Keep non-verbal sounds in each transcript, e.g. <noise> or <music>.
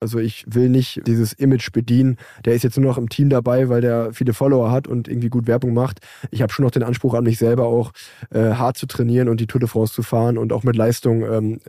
Also ich will nicht dieses Image bedienen. Der ist jetzt nur noch im Team dabei, weil der viele Follower hat und irgendwie gut Werbung macht. Ich habe schon noch den Anspruch an mich selber auch äh, hart zu trainieren und die Tour de France zu fahren und auch mit Leistung ähm,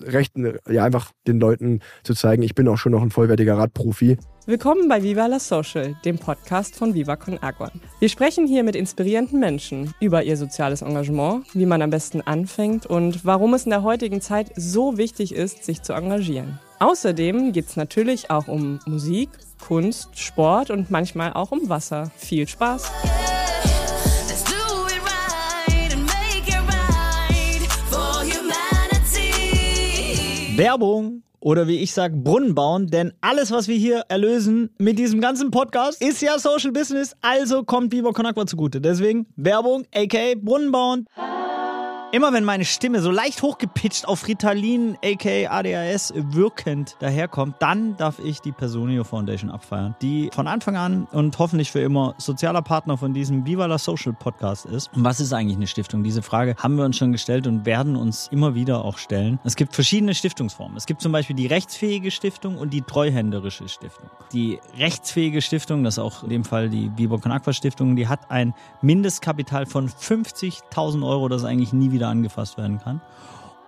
recht, ja einfach den Leuten zu zeigen, ich bin auch schon noch ein vollwertiger Radprofi. Willkommen bei Viva la Social, dem Podcast von Viva Con Agua. Wir sprechen hier mit inspirierenden Menschen über ihr soziales Engagement, wie man am besten anfängt und warum es in der heutigen Zeit so wichtig ist, sich zu engagieren. Außerdem geht es natürlich auch um Musik, Kunst, Sport und manchmal auch um Wasser. Viel Spaß! Werbung oder wie ich sage, Brunnen bauen, denn alles, was wir hier erlösen mit diesem ganzen Podcast, ist ja Social Business, also kommt Viva Con Agua zugute. Deswegen Werbung, aka Brunnen bauen. Immer wenn meine Stimme so leicht hochgepitcht auf Ritalin, aka ADHS, wirkend daherkommt, dann darf ich die Personio Foundation abfeiern, die von Anfang an und hoffentlich für immer sozialer Partner von diesem Viva la Social Podcast ist. Und was ist eigentlich eine Stiftung? Diese Frage haben wir uns schon gestellt und werden uns immer wieder auch stellen. Es gibt verschiedene Stiftungsformen. Es gibt zum Beispiel die rechtsfähige Stiftung und die treuhänderische Stiftung. Die rechtsfähige Stiftung, das ist auch in dem Fall die Viva Con Aqua Stiftung, die hat ein Mindestkapital von 50.000 Euro, das eigentlich nie wieder wieder angefasst werden kann.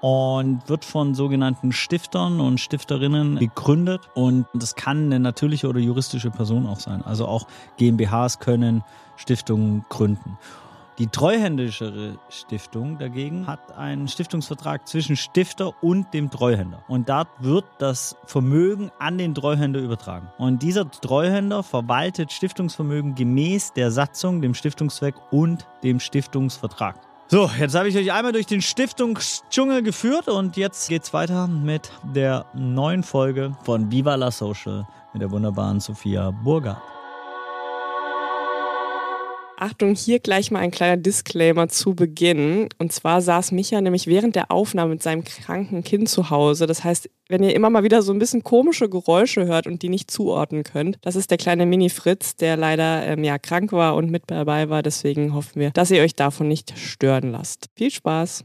Und wird von sogenannten Stiftern und Stifterinnen gegründet. Und das kann eine natürliche oder juristische Person auch sein. Also auch GmbHs können Stiftungen gründen. Die treuhändischere Stiftung dagegen hat einen Stiftungsvertrag zwischen Stifter und dem Treuhänder. Und dort wird das Vermögen an den Treuhänder übertragen. Und dieser Treuhänder verwaltet Stiftungsvermögen gemäß der Satzung, dem Stiftungszweck und dem Stiftungsvertrag. So, jetzt habe ich euch einmal durch den Stiftungsdschungel geführt und jetzt geht's weiter mit der neuen Folge von Viva la Social mit der wunderbaren Sophia Burger. Achtung, hier gleich mal ein kleiner Disclaimer zu Beginn. Und zwar saß Micha nämlich während der Aufnahme mit seinem kranken Kind zu Hause. Das heißt, wenn ihr immer mal wieder so ein bisschen komische Geräusche hört und die nicht zuordnen könnt, das ist der kleine Mini-Fritz, der leider ähm, ja, krank war und mit dabei war. Deswegen hoffen wir, dass ihr euch davon nicht stören lasst. Viel Spaß!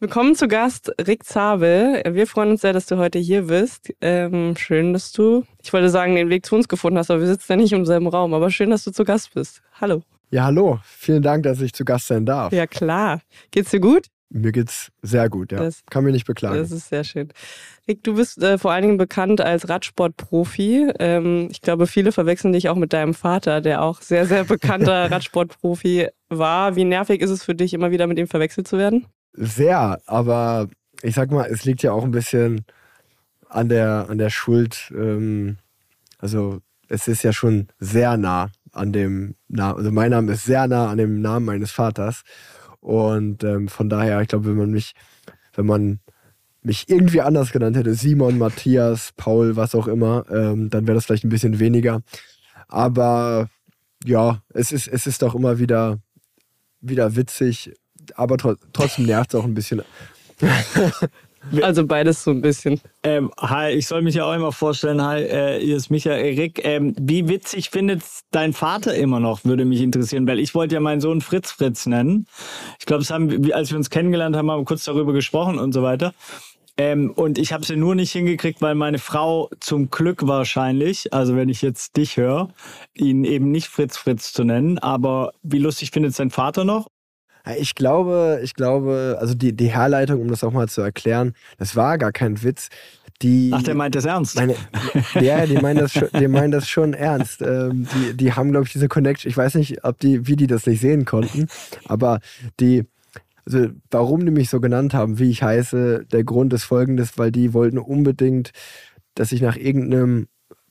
Willkommen zu Gast Rick Zabel. Wir freuen uns sehr, dass du heute hier bist. Ähm, schön, dass du, ich wollte sagen, den Weg zu uns gefunden hast, aber wir sitzen ja nicht im selben Raum. Aber schön, dass du zu Gast bist. Hallo. Ja, hallo. Vielen Dank, dass ich zu Gast sein darf. Ja, klar. Geht's dir gut? Mir geht's sehr gut, ja. Das, Kann mich nicht beklagen. Das ist sehr schön. Rick, du bist äh, vor allen Dingen bekannt als Radsportprofi. Ähm, ich glaube, viele verwechseln dich auch mit deinem Vater, der auch sehr, sehr bekannter <laughs> Radsportprofi war. Wie nervig ist es für dich, immer wieder mit ihm verwechselt zu werden? Sehr, aber ich sag mal, es liegt ja auch ein bisschen an der, an der Schuld. Ähm, also es ist ja schon sehr nah an dem Namen, also mein Name ist sehr nah an dem Namen meines Vaters. Und ähm, von daher, ich glaube, wenn man mich, wenn man mich irgendwie anders genannt hätte, Simon, Matthias, Paul, was auch immer, ähm, dann wäre das vielleicht ein bisschen weniger. Aber ja, es ist, es ist doch immer wieder, wieder witzig, aber tro trotzdem nervt es auch ein bisschen. <laughs> Also beides so ein bisschen. Ähm, hi, ich soll mich ja auch immer vorstellen. Hi, äh, hier ist Michael Rick. Ähm, wie witzig findet dein Vater immer noch, würde mich interessieren, weil ich wollte ja meinen Sohn Fritz Fritz nennen. Ich glaube, als wir uns kennengelernt haben, haben wir kurz darüber gesprochen und so weiter. Ähm, und ich habe es ja nur nicht hingekriegt, weil meine Frau zum Glück wahrscheinlich, also wenn ich jetzt dich höre, ihn eben nicht Fritz Fritz zu nennen. Aber wie lustig findet sein Vater noch? Ich glaube, ich glaube, also die, die Herleitung, um das auch mal zu erklären, das war gar kein Witz. Die, Ach, der meint das ernst. Meine, ja, die meinen das schon, die meinen das schon ernst. Ähm, die, die haben, glaube ich, diese Connection. Ich weiß nicht, ob die, wie die das nicht sehen konnten, aber die, also warum die mich so genannt haben, wie ich heiße, der Grund ist folgendes, weil die wollten unbedingt, dass ich nach irgendeinem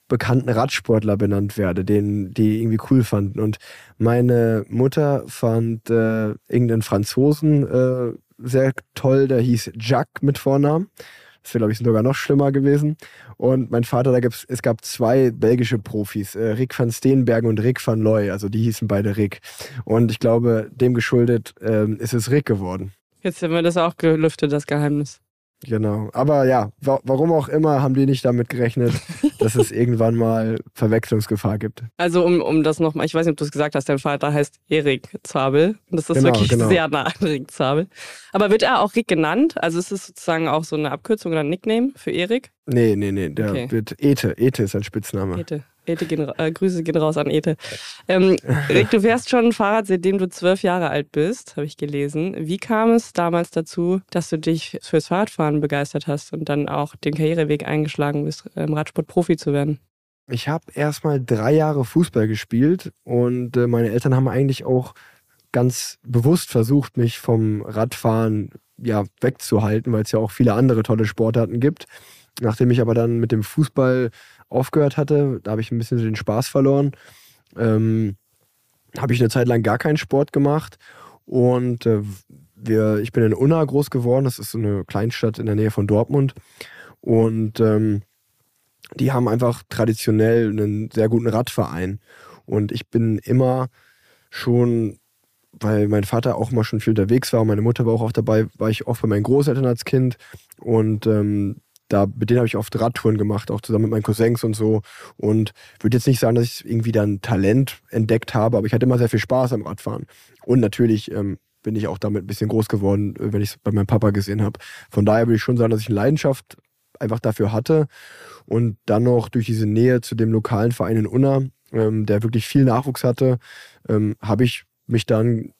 bekannten Radsportler benannt werde, den die irgendwie cool fanden. Und meine Mutter fand äh, irgendeinen Franzosen äh, sehr toll, der hieß Jacques mit Vornamen. Das wäre, glaube ich, sogar noch schlimmer gewesen. Und mein Vater, da gibt's, es gab zwei belgische Profis, äh, Rick van Steenbergen und Rick van Looy. Also die hießen beide Rick. Und ich glaube, dem geschuldet äh, ist es Rick geworden. Jetzt haben wir das auch gelüftet, das Geheimnis. Genau. Aber ja, wa warum auch immer haben die nicht damit gerechnet, <laughs> dass es irgendwann mal Verwechslungsgefahr gibt. Also um, um das nochmal, ich weiß nicht, ob du es gesagt hast, dein Vater heißt Erik Zabel. Und das ist Genau, wirklich genau. sehr nah an Rick Zabel. Aber wird er auch Rick genannt? Also ist es sozusagen auch so eine Abkürzung oder ein Nickname für Erik? Nee, nee, nee, der Okay. wird Ete. Ete ist sein Spitzname. Ete. Ete gehen, äh, Grüße gehen raus an Ete. Ähm, du fährst schon Fahrrad, seitdem du zwölf Jahre alt bist, habe ich gelesen. Wie kam es damals dazu, dass du dich fürs Fahrradfahren begeistert hast und dann auch den Karriereweg eingeschlagen bist, im Radsport Profi zu werden? Ich habe erstmal drei Jahre Fußball gespielt und äh, meine Eltern haben eigentlich auch ganz bewusst versucht, mich vom Radfahren ja, wegzuhalten, weil es ja auch viele andere tolle Sportarten gibt. Nachdem ich aber dann mit dem Fußball aufgehört hatte, da habe ich ein bisschen den Spaß verloren, ähm, habe ich eine Zeit lang gar keinen Sport gemacht und äh, wir, ich bin in Unna groß geworden, das ist so eine Kleinstadt in der Nähe von Dortmund und ähm, die haben einfach traditionell einen sehr guten Radverein. Und ich bin immer schon, weil mein Vater auch mal schon viel unterwegs war und meine Mutter war auch oft dabei, war ich oft bei meinen Großeltern als Kind. Und ähm, da, mit denen habe ich oft Radtouren gemacht, auch zusammen mit meinen Cousins und so. Und würde jetzt nicht sagen, dass ich irgendwie dann Talent entdeckt habe, aber ich hatte immer sehr viel Spaß am Radfahren. Und natürlich ähm, bin ich auch damit ein bisschen groß geworden, äh, wenn ich es bei meinem Papa gesehen habe. Von daher würde ich schon sagen, dass ich eine Leidenschaft einfach dafür hatte. Und dann noch durch diese Nähe zu dem lokalen Verein in Unna, ähm, der wirklich viel Nachwuchs hatte, ähm, habe ich mich dann,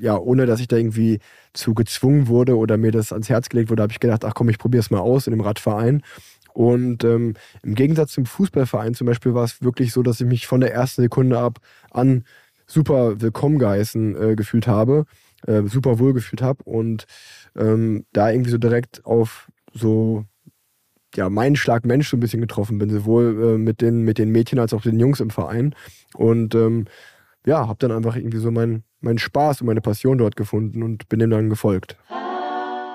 ja, ohne dass ich da irgendwie zu gezwungen wurde oder mir das ans Herz gelegt wurde, habe ich gedacht, ach komm, ich probiere es mal aus in dem Radverein. Und ähm, im Gegensatz zum Fußballverein zum Beispiel war es wirklich so, dass ich mich von der ersten Sekunde ab an super willkommen geheißen äh, gefühlt habe, äh, super wohl gefühlt habe und ähm, da irgendwie so direkt auf so ja, meinen Schlag Mensch so ein bisschen getroffen bin, sowohl äh, mit, den, mit den Mädchen als auch den Jungs im Verein. Und ähm, ja, habe dann einfach irgendwie so meinen mein Spaß und meine Passion dort gefunden und bin dem dann gefolgt.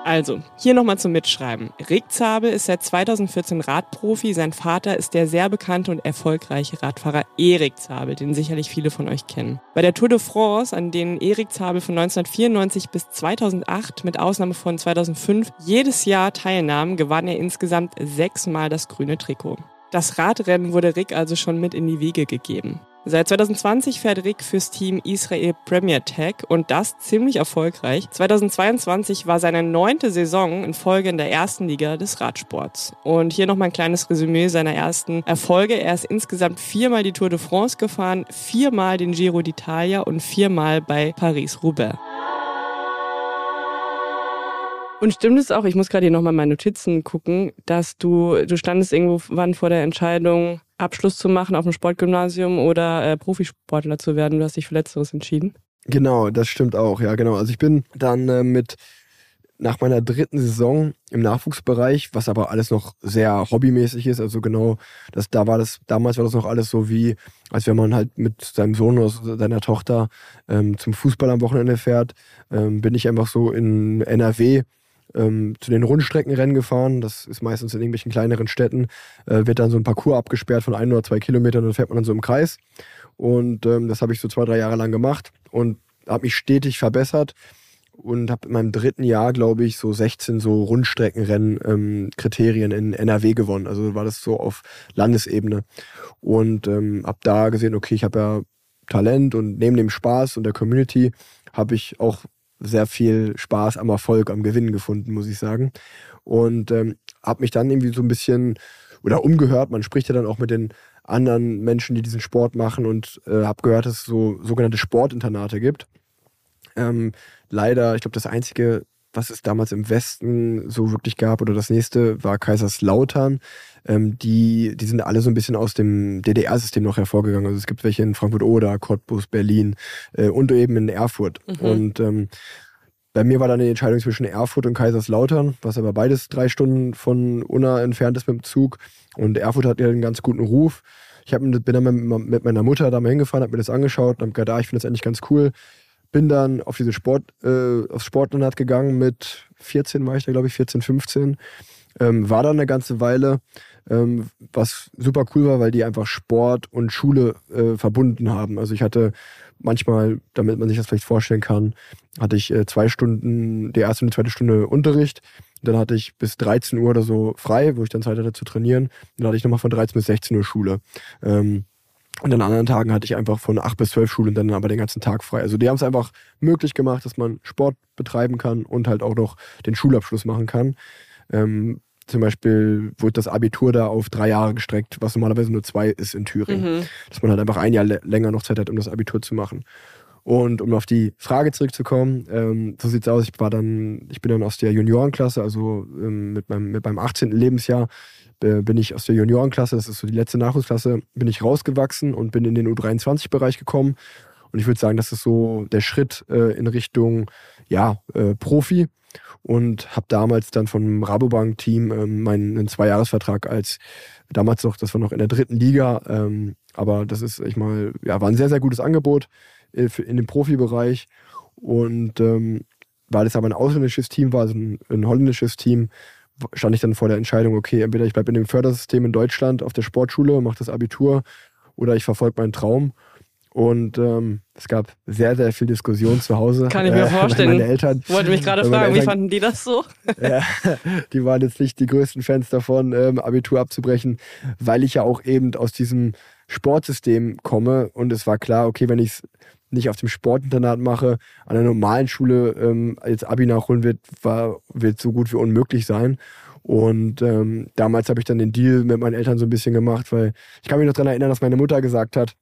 Also, hier nochmal zum Mitschreiben. Rick Zabel ist seit 2014 Radprofi. Sein Vater ist der sehr bekannte und erfolgreiche Radfahrer Erik Zabel, den sicherlich viele von euch kennen. Bei der Tour de France, an denen Erik Zabel von 1994 bis 2008 mit Ausnahme von 2005 jedes Jahr teilnahm, gewann er insgesamt sechsmal das grüne Trikot. Das Radrennen wurde Rick also schon mit in die Wiege gegeben. Seit 2020 fährt Rick fürs Team Israel Premier Tech und das ziemlich erfolgreich. 2022 war seine neunte Saison in Folge in der ersten Liga des Radsports. Und hier nochmal ein kleines Resümee seiner ersten Erfolge. Er ist insgesamt viermal die Tour de France gefahren, viermal den Giro d'Italia und viermal bei Paris-Roubaix. Und stimmt es auch, ich muss gerade hier nochmal meine Notizen gucken, dass du, du standest irgendwann vor der Entscheidung, Abschluss zu machen auf dem Sportgymnasium oder äh, Profisportler zu werden. Du hast dich für Letzteres entschieden. Genau, das stimmt auch, ja genau. Also ich bin dann äh, mit nach meiner dritten Saison im Nachwuchsbereich, was aber alles noch sehr hobbymäßig ist, also genau, das, da war das, damals war das noch alles so wie, als wenn man halt mit seinem Sohn oder seiner Tochter ähm, zum Fußball am Wochenende fährt, ähm, bin ich einfach so in NRW ähm, zu den Rundstreckenrennen gefahren. Das ist meistens in irgendwelchen kleineren Städten. Äh, wird dann so ein Parcours abgesperrt von ein oder zwei Kilometern und fährt man dann so im Kreis. Und ähm, das habe ich so zwei, drei Jahre lang gemacht und habe mich stetig verbessert und habe in meinem dritten Jahr, glaube ich, so 16 so Rundstreckenrennen ähm, in NRW gewonnen. Also war das so auf Landesebene. Und ähm, habe da gesehen, okay, ich habe ja Talent und neben dem Spaß und der Community habe ich auch sehr viel Spaß am Erfolg, am Gewinnen gefunden, muss ich sagen. Und ähm, habe mich dann irgendwie so ein bisschen oder umgehört. Man spricht ja dann auch mit den anderen Menschen, die diesen Sport machen und äh, habe gehört, dass es so sogenannte Sportinternate gibt. Ähm, leider, ich glaube, das einzige, was es damals im Westen so wirklich gab oder das nächste war Kaiserslautern. Ähm, die, die sind alle so ein bisschen aus dem DDR-System noch hervorgegangen. Also es gibt welche in Frankfurt-Oder, Cottbus, Berlin äh, und eben in Erfurt. Mhm. Und ähm, bei mir war dann die Entscheidung zwischen Erfurt und Kaiserslautern, was aber beides drei Stunden von Unna entfernt ist mit dem Zug. Und Erfurt hat ja einen ganz guten Ruf. Ich hab, bin dann mit, mit meiner Mutter da mal hingefahren, habe mir das angeschaut und habe gedacht, ah, ich finde das eigentlich ganz cool. Bin dann auf diese Sport, äh, aufs Sportinternat gegangen mit 14 war ich da, glaube ich, 14, 15. Ähm, war dann eine ganze Weile, ähm, was super cool war, weil die einfach Sport und Schule äh, verbunden haben. Also ich hatte manchmal, damit man sich das vielleicht vorstellen kann, hatte ich äh, zwei Stunden, die erste und die zweite Stunde Unterricht Dann hatte ich bis 13 Uhr oder so frei, wo ich dann Zeit hatte zu trainieren. Dann hatte ich nochmal von 13 bis 16 Uhr Schule. Ähm, und an anderen Tagen hatte ich einfach von 8 bis 12 Schule und dann aber den ganzen Tag frei. Also die haben es einfach möglich gemacht, dass man Sport betreiben kann und halt auch noch den Schulabschluss machen kann. Ähm, zum Beispiel wurde das Abitur da auf drei Jahre gestreckt, was normalerweise nur zwei ist in Thüringen. Mhm. Dass man halt einfach ein Jahr länger noch Zeit hat, um das Abitur zu machen. Und um auf die Frage zurückzukommen, ähm, so sieht's aus, ich war dann, ich bin dann aus der Juniorenklasse, also ähm, mit, meinem, mit meinem 18. Lebensjahr bin ich aus der Juniorenklasse, das ist so die letzte Nachwuchsklasse, bin ich rausgewachsen und bin in den U23-Bereich gekommen. Und ich würde sagen, das ist so der Schritt äh, in Richtung ja, äh, Profi und habe damals dann vom Rabobank-Team ähm, meinen Zweijahresvertrag als damals noch, das war noch in der dritten Liga, ähm, aber das ist, ich mal, ja, war ein sehr, sehr gutes Angebot äh, in dem Profibereich. Und ähm, weil es aber ein ausländisches Team war, also ein, ein, holländisches Team, stand ich dann vor der Entscheidung, okay, entweder ich bleibe in dem Fördersystem in Deutschland auf der Sportschule, mache das Abitur oder ich verfolge meinen Traum. Und ähm, es gab sehr, sehr viel Diskussion zu Hause. Kann ich mir äh, <laughs> vorstellen. Meine Eltern, Wollte mich gerade fragen, Eltern, wie fanden die das so? <laughs> ja, die waren jetzt nicht die größten Fans davon, ähm, Abitur abzubrechen, weil ich ja auch eben aus diesem Sportsystem komme und es war klar, okay, wenn ich es nicht auf dem Sportinternat mache, an der normalen Schule ähm, als Abi nachholen wird, war, wird so gut wie unmöglich sein. Und ähm, damals habe ich dann den Deal mit meinen Eltern so ein bisschen gemacht, weil ich kann mich noch daran erinnern, dass meine Mutter gesagt hat,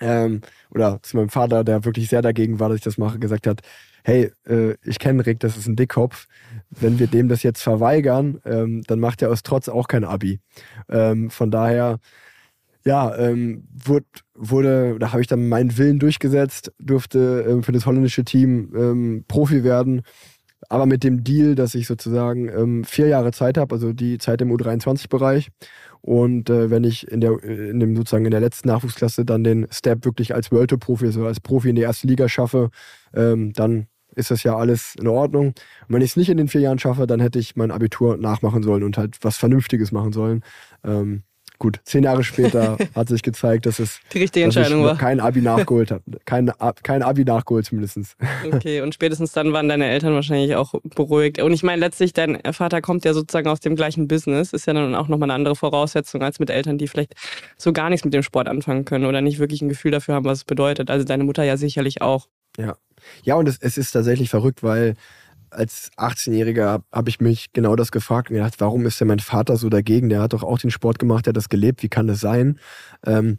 ähm, oder zu meinem Vater, der wirklich sehr dagegen war, dass ich das mache, gesagt hat, hey, äh, ich kenne Rick, das ist ein Dickkopf. Wenn wir dem das jetzt verweigern, ähm, dann macht er aus Trotz auch kein Abi. Ähm, von daher ja, ähm, wurde, wurde, da habe ich dann meinen Willen durchgesetzt, durfte ähm, für das holländische Team ähm, Profi werden, aber mit dem Deal, dass ich sozusagen ähm, vier Jahre Zeit habe, also die Zeit im U23-Bereich. Und äh, wenn ich in der, in dem sozusagen in der letzten Nachwuchsklasse dann den Step wirklich als World Tour Profi, also als Profi in die erste Liga schaffe, ähm, dann ist das ja alles in Ordnung. Und wenn ich es nicht in den vier Jahren schaffe, dann hätte ich mein Abitur nachmachen sollen und halt was Vernünftiges machen sollen. Ähm, Gut, zehn Jahre später <laughs> hat sich gezeigt, dass es die richtige Entscheidung war. Kein Abi nachgeholt hat. Kein, kein Abi nachgeholt zumindest. Okay, <laughs> und spätestens dann waren deine Eltern wahrscheinlich auch beruhigt. Und ich meine, letztlich, dein Vater kommt ja sozusagen aus dem gleichen Business. Ist ja dann auch nochmal eine andere Voraussetzung als mit Eltern, die vielleicht so gar nichts mit dem Sport anfangen können oder nicht wirklich ein Gefühl dafür haben, was es bedeutet. Also deine Mutter ja sicherlich auch. Ja. Ja, und es, es ist tatsächlich verrückt, weil als 18-Jähriger habe ich mich genau das gefragt und gedacht, warum ist denn mein Vater so dagegen? Der hat doch auch den Sport gemacht, der hat das gelebt, wie kann das sein? Ähm,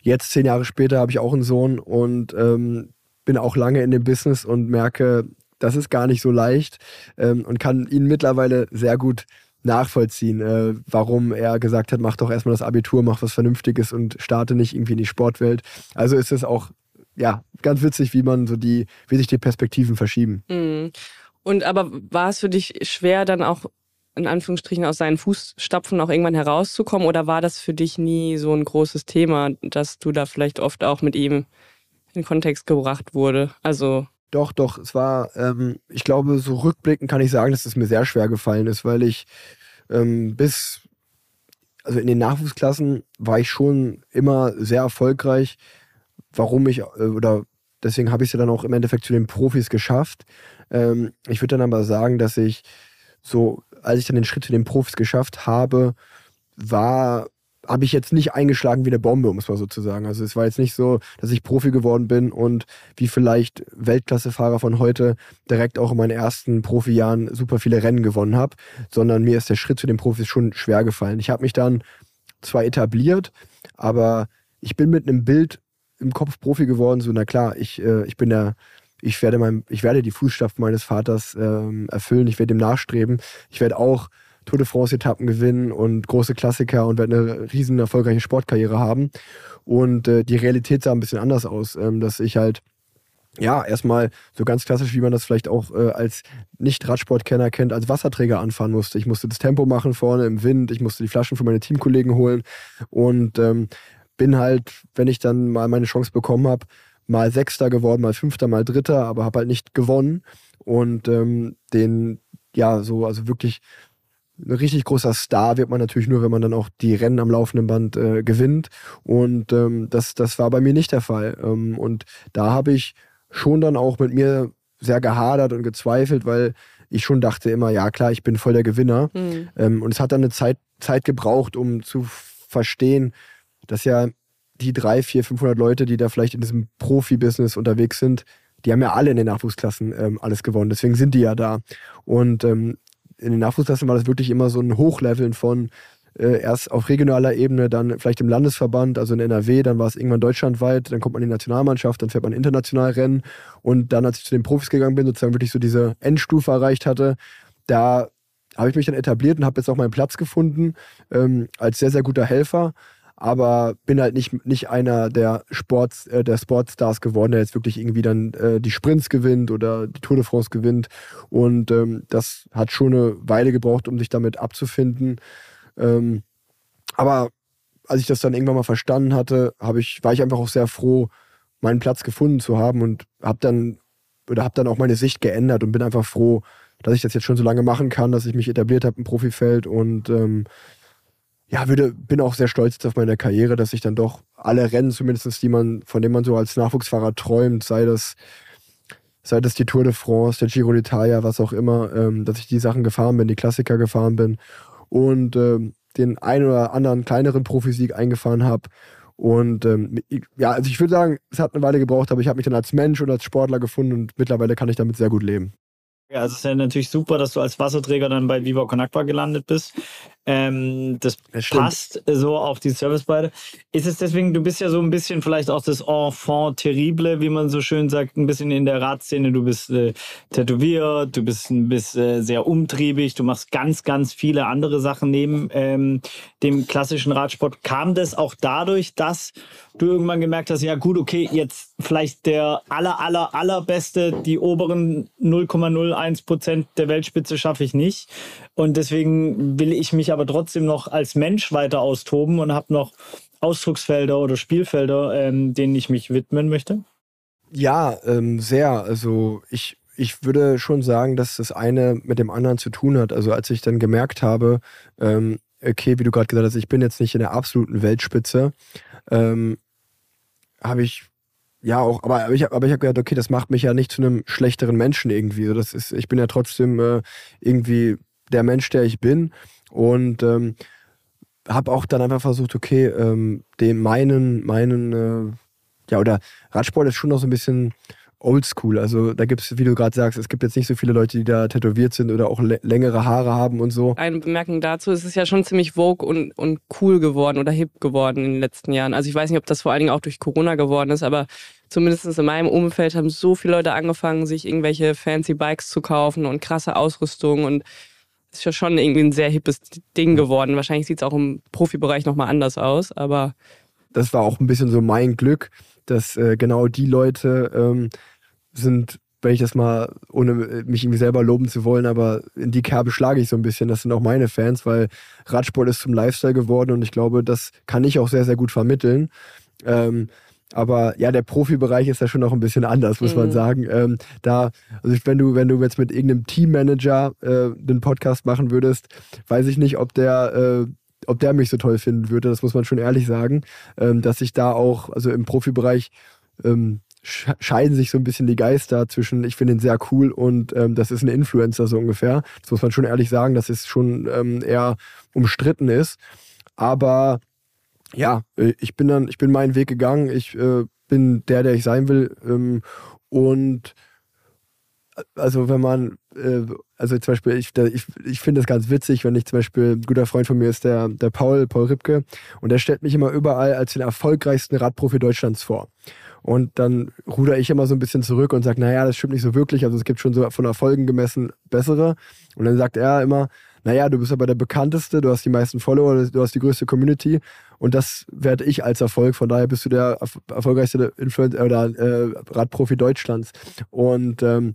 jetzt, zehn Jahre später, habe ich auch einen Sohn und ähm, bin auch lange in dem Business und merke, das ist gar nicht so leicht ähm, und kann ihn mittlerweile sehr gut nachvollziehen, äh, warum er gesagt hat, mach doch erstmal das Abitur, mach was Vernünftiges und starte nicht irgendwie in die Sportwelt. Also ist es auch ja, ganz witzig, wie man so die, wie sich die Perspektiven verschieben. Mhm. Und aber war es für dich schwer, dann auch in Anführungsstrichen aus seinen Fußstapfen auch irgendwann herauszukommen? Oder war das für dich nie so ein großes Thema, dass du da vielleicht oft auch mit ihm in Kontext gebracht wurde? Also. Doch, doch. Es war, ähm, ich glaube, so rückblickend kann ich sagen, dass es mir sehr schwer gefallen ist, weil ich ähm, bis, also in den Nachwuchsklassen war ich schon immer sehr erfolgreich. Warum ich, äh, oder deswegen habe ich es ja dann auch im Endeffekt zu den Profis geschafft. Ähm, ich würde dann aber sagen, dass ich so, als ich dann den Schritt zu den Profis geschafft habe, war habe ich jetzt nicht eingeschlagen wie eine Bombe, um es mal so zu sagen. Also es war jetzt nicht so, dass ich Profi geworden bin und wie vielleicht Weltklassefahrer von heute direkt auch in meinen ersten Profijahren super viele Rennen gewonnen habe, sondern mir ist der Schritt zu den Profis schon schwer gefallen. Ich habe mich dann zwar etabliert, aber ich bin mit einem Bild im Kopf Profi geworden, so na klar, ich, äh, ich bin der ich werde, mein, ich werde die Fußstapfen meines Vaters ähm, erfüllen, ich werde dem nachstreben. Ich werde auch Tour de France-Etappen gewinnen und große Klassiker und werde eine riesen erfolgreiche Sportkarriere haben. Und äh, die Realität sah ein bisschen anders aus, ähm, dass ich halt ja, erstmal so ganz klassisch, wie man das vielleicht auch äh, als Nicht-Radsportkenner kennt, als Wasserträger anfahren musste. Ich musste das Tempo machen vorne im Wind, ich musste die Flaschen für meine Teamkollegen holen und ähm, bin halt, wenn ich dann mal meine Chance bekommen habe, mal Sechster geworden, mal Fünfter, mal Dritter, aber habe halt nicht gewonnen. Und ähm, den, ja, so, also wirklich ein richtig großer Star wird man natürlich nur, wenn man dann auch die Rennen am laufenden Band äh, gewinnt. Und ähm, das, das war bei mir nicht der Fall. Ähm, und da habe ich schon dann auch mit mir sehr gehadert und gezweifelt, weil ich schon dachte immer, ja klar, ich bin voll der Gewinner. Mhm. Ähm, und es hat dann eine Zeit, Zeit gebraucht, um zu verstehen, dass ja die drei, vier, 500 Leute, die da vielleicht in diesem Profibusiness unterwegs sind, die haben ja alle in den Nachwuchsklassen ähm, alles gewonnen. Deswegen sind die ja da. Und ähm, in den Nachwuchsklassen war das wirklich immer so ein Hochleveln von äh, erst auf regionaler Ebene, dann vielleicht im Landesverband, also in NRW, dann war es irgendwann deutschlandweit, dann kommt man in die Nationalmannschaft, dann fährt man international Rennen. Und dann, als ich zu den Profis gegangen bin, sozusagen wirklich so diese Endstufe erreicht hatte, da habe ich mich dann etabliert und habe jetzt auch meinen Platz gefunden ähm, als sehr, sehr guter Helfer. Aber bin halt nicht, nicht einer der, Sports, äh, der Sportstars geworden, der jetzt wirklich irgendwie dann äh, die Sprints gewinnt oder die Tour de France gewinnt. Und ähm, das hat schon eine Weile gebraucht, um sich damit abzufinden. Ähm, aber als ich das dann irgendwann mal verstanden hatte, ich, war ich einfach auch sehr froh, meinen Platz gefunden zu haben und habe dann oder habe dann auch meine Sicht geändert und bin einfach froh, dass ich das jetzt schon so lange machen kann, dass ich mich etabliert habe im Profifeld und ähm, ja, würde, bin auch sehr stolz auf meine Karriere, dass ich dann doch alle Rennen, zumindest die man, von denen man so als Nachwuchsfahrer träumt, sei das, sei das die Tour de France, der Giro d'Italia, was auch immer, ähm, dass ich die Sachen gefahren bin, die Klassiker gefahren bin und ähm, den einen oder anderen kleineren Profisieg eingefahren habe. Und ähm, ja, also ich würde sagen, es hat eine Weile gebraucht, aber ich habe mich dann als Mensch und als Sportler gefunden und mittlerweile kann ich damit sehr gut leben. Ja, es ist ja natürlich super, dass du als Wasserträger dann bei Viva Con Agua gelandet bist. Ähm, das, das passt so auf die Servicebeide. Ist es deswegen, du bist ja so ein bisschen vielleicht auch das Enfant terrible, wie man so schön sagt, ein bisschen in der Radszene. Du bist äh, tätowiert, du bist, bist äh, sehr umtriebig, du machst ganz, ganz viele andere Sachen neben ähm, dem klassischen Radsport. Kam das auch dadurch, dass du irgendwann gemerkt hast, ja gut, okay, jetzt vielleicht der aller, aller, allerbeste, die oberen 0,01 Prozent der Weltspitze schaffe ich nicht. Und deswegen will ich mich aber trotzdem noch als Mensch weiter austoben und habe noch Ausdrucksfelder oder Spielfelder, ähm, denen ich mich widmen möchte? Ja, ähm, sehr. Also ich, ich würde schon sagen, dass das eine mit dem anderen zu tun hat. Also als ich dann gemerkt habe, ähm, okay, wie du gerade gesagt hast, ich bin jetzt nicht in der absoluten Weltspitze, ähm, habe ich ja auch, aber, ich, aber ich habe gedacht, okay, das macht mich ja nicht zu einem schlechteren Menschen irgendwie. Das ist, ich bin ja trotzdem äh, irgendwie der Mensch, der ich bin. Und ähm, habe auch dann einfach versucht, okay, ähm, dem meinen, meinen, äh, ja, oder Radsport ist schon noch so ein bisschen oldschool. Also da gibt es, wie du gerade sagst, es gibt jetzt nicht so viele Leute, die da tätowiert sind oder auch längere Haare haben und so. Eine Bemerkung dazu, es ist ja schon ziemlich vogue und, und cool geworden oder hip geworden in den letzten Jahren. Also ich weiß nicht, ob das vor allen Dingen auch durch Corona geworden ist, aber zumindest in meinem Umfeld haben so viele Leute angefangen, sich irgendwelche fancy Bikes zu kaufen und krasse Ausrüstung und ist ja schon irgendwie ein sehr hippes Ding geworden. Wahrscheinlich sieht es auch im Profibereich nochmal anders aus, aber. Das war auch ein bisschen so mein Glück, dass äh, genau die Leute ähm, sind, wenn ich das mal, ohne mich irgendwie selber loben zu wollen, aber in die Kerbe schlage ich so ein bisschen. Das sind auch meine Fans, weil Radsport ist zum Lifestyle geworden und ich glaube, das kann ich auch sehr, sehr gut vermitteln. Ähm, aber ja, der Profibereich ist ja schon noch ein bisschen anders, muss mhm. man sagen. Ähm, da, also wenn du, wenn du jetzt mit irgendeinem Teammanager äh, den Podcast machen würdest, weiß ich nicht, ob der, äh, ob der mich so toll finden würde. Das muss man schon ehrlich sagen, ähm, dass ich da auch, also im Profibereich ähm, scheiden sich so ein bisschen die Geister zwischen, ich finde ihn sehr cool und ähm, das ist ein Influencer so ungefähr. Das muss man schon ehrlich sagen, dass es schon ähm, eher umstritten ist. Aber ja, äh, ich bin dann, ich bin meinen Weg gegangen. Ich äh, bin der, der ich sein will. Ähm, und äh, also wenn man, äh, also zum Beispiel, ich, ich, ich finde es ganz witzig, wenn ich zum Beispiel, ein guter Freund von mir ist der, der Paul, Paul Ripke, und der stellt mich immer überall als den erfolgreichsten Radprofi Deutschlands vor. Und dann ruder ich immer so ein bisschen zurück und sage, naja, das stimmt nicht so wirklich. Also es gibt schon so von Erfolgen gemessen bessere. Und dann sagt er immer, naja, du bist aber der bekannteste, du hast die meisten Follower, du hast die größte Community und das werde ich als Erfolg. Von daher bist du der erfolgreichste Influencer oder äh, Radprofi Deutschlands. Und ähm,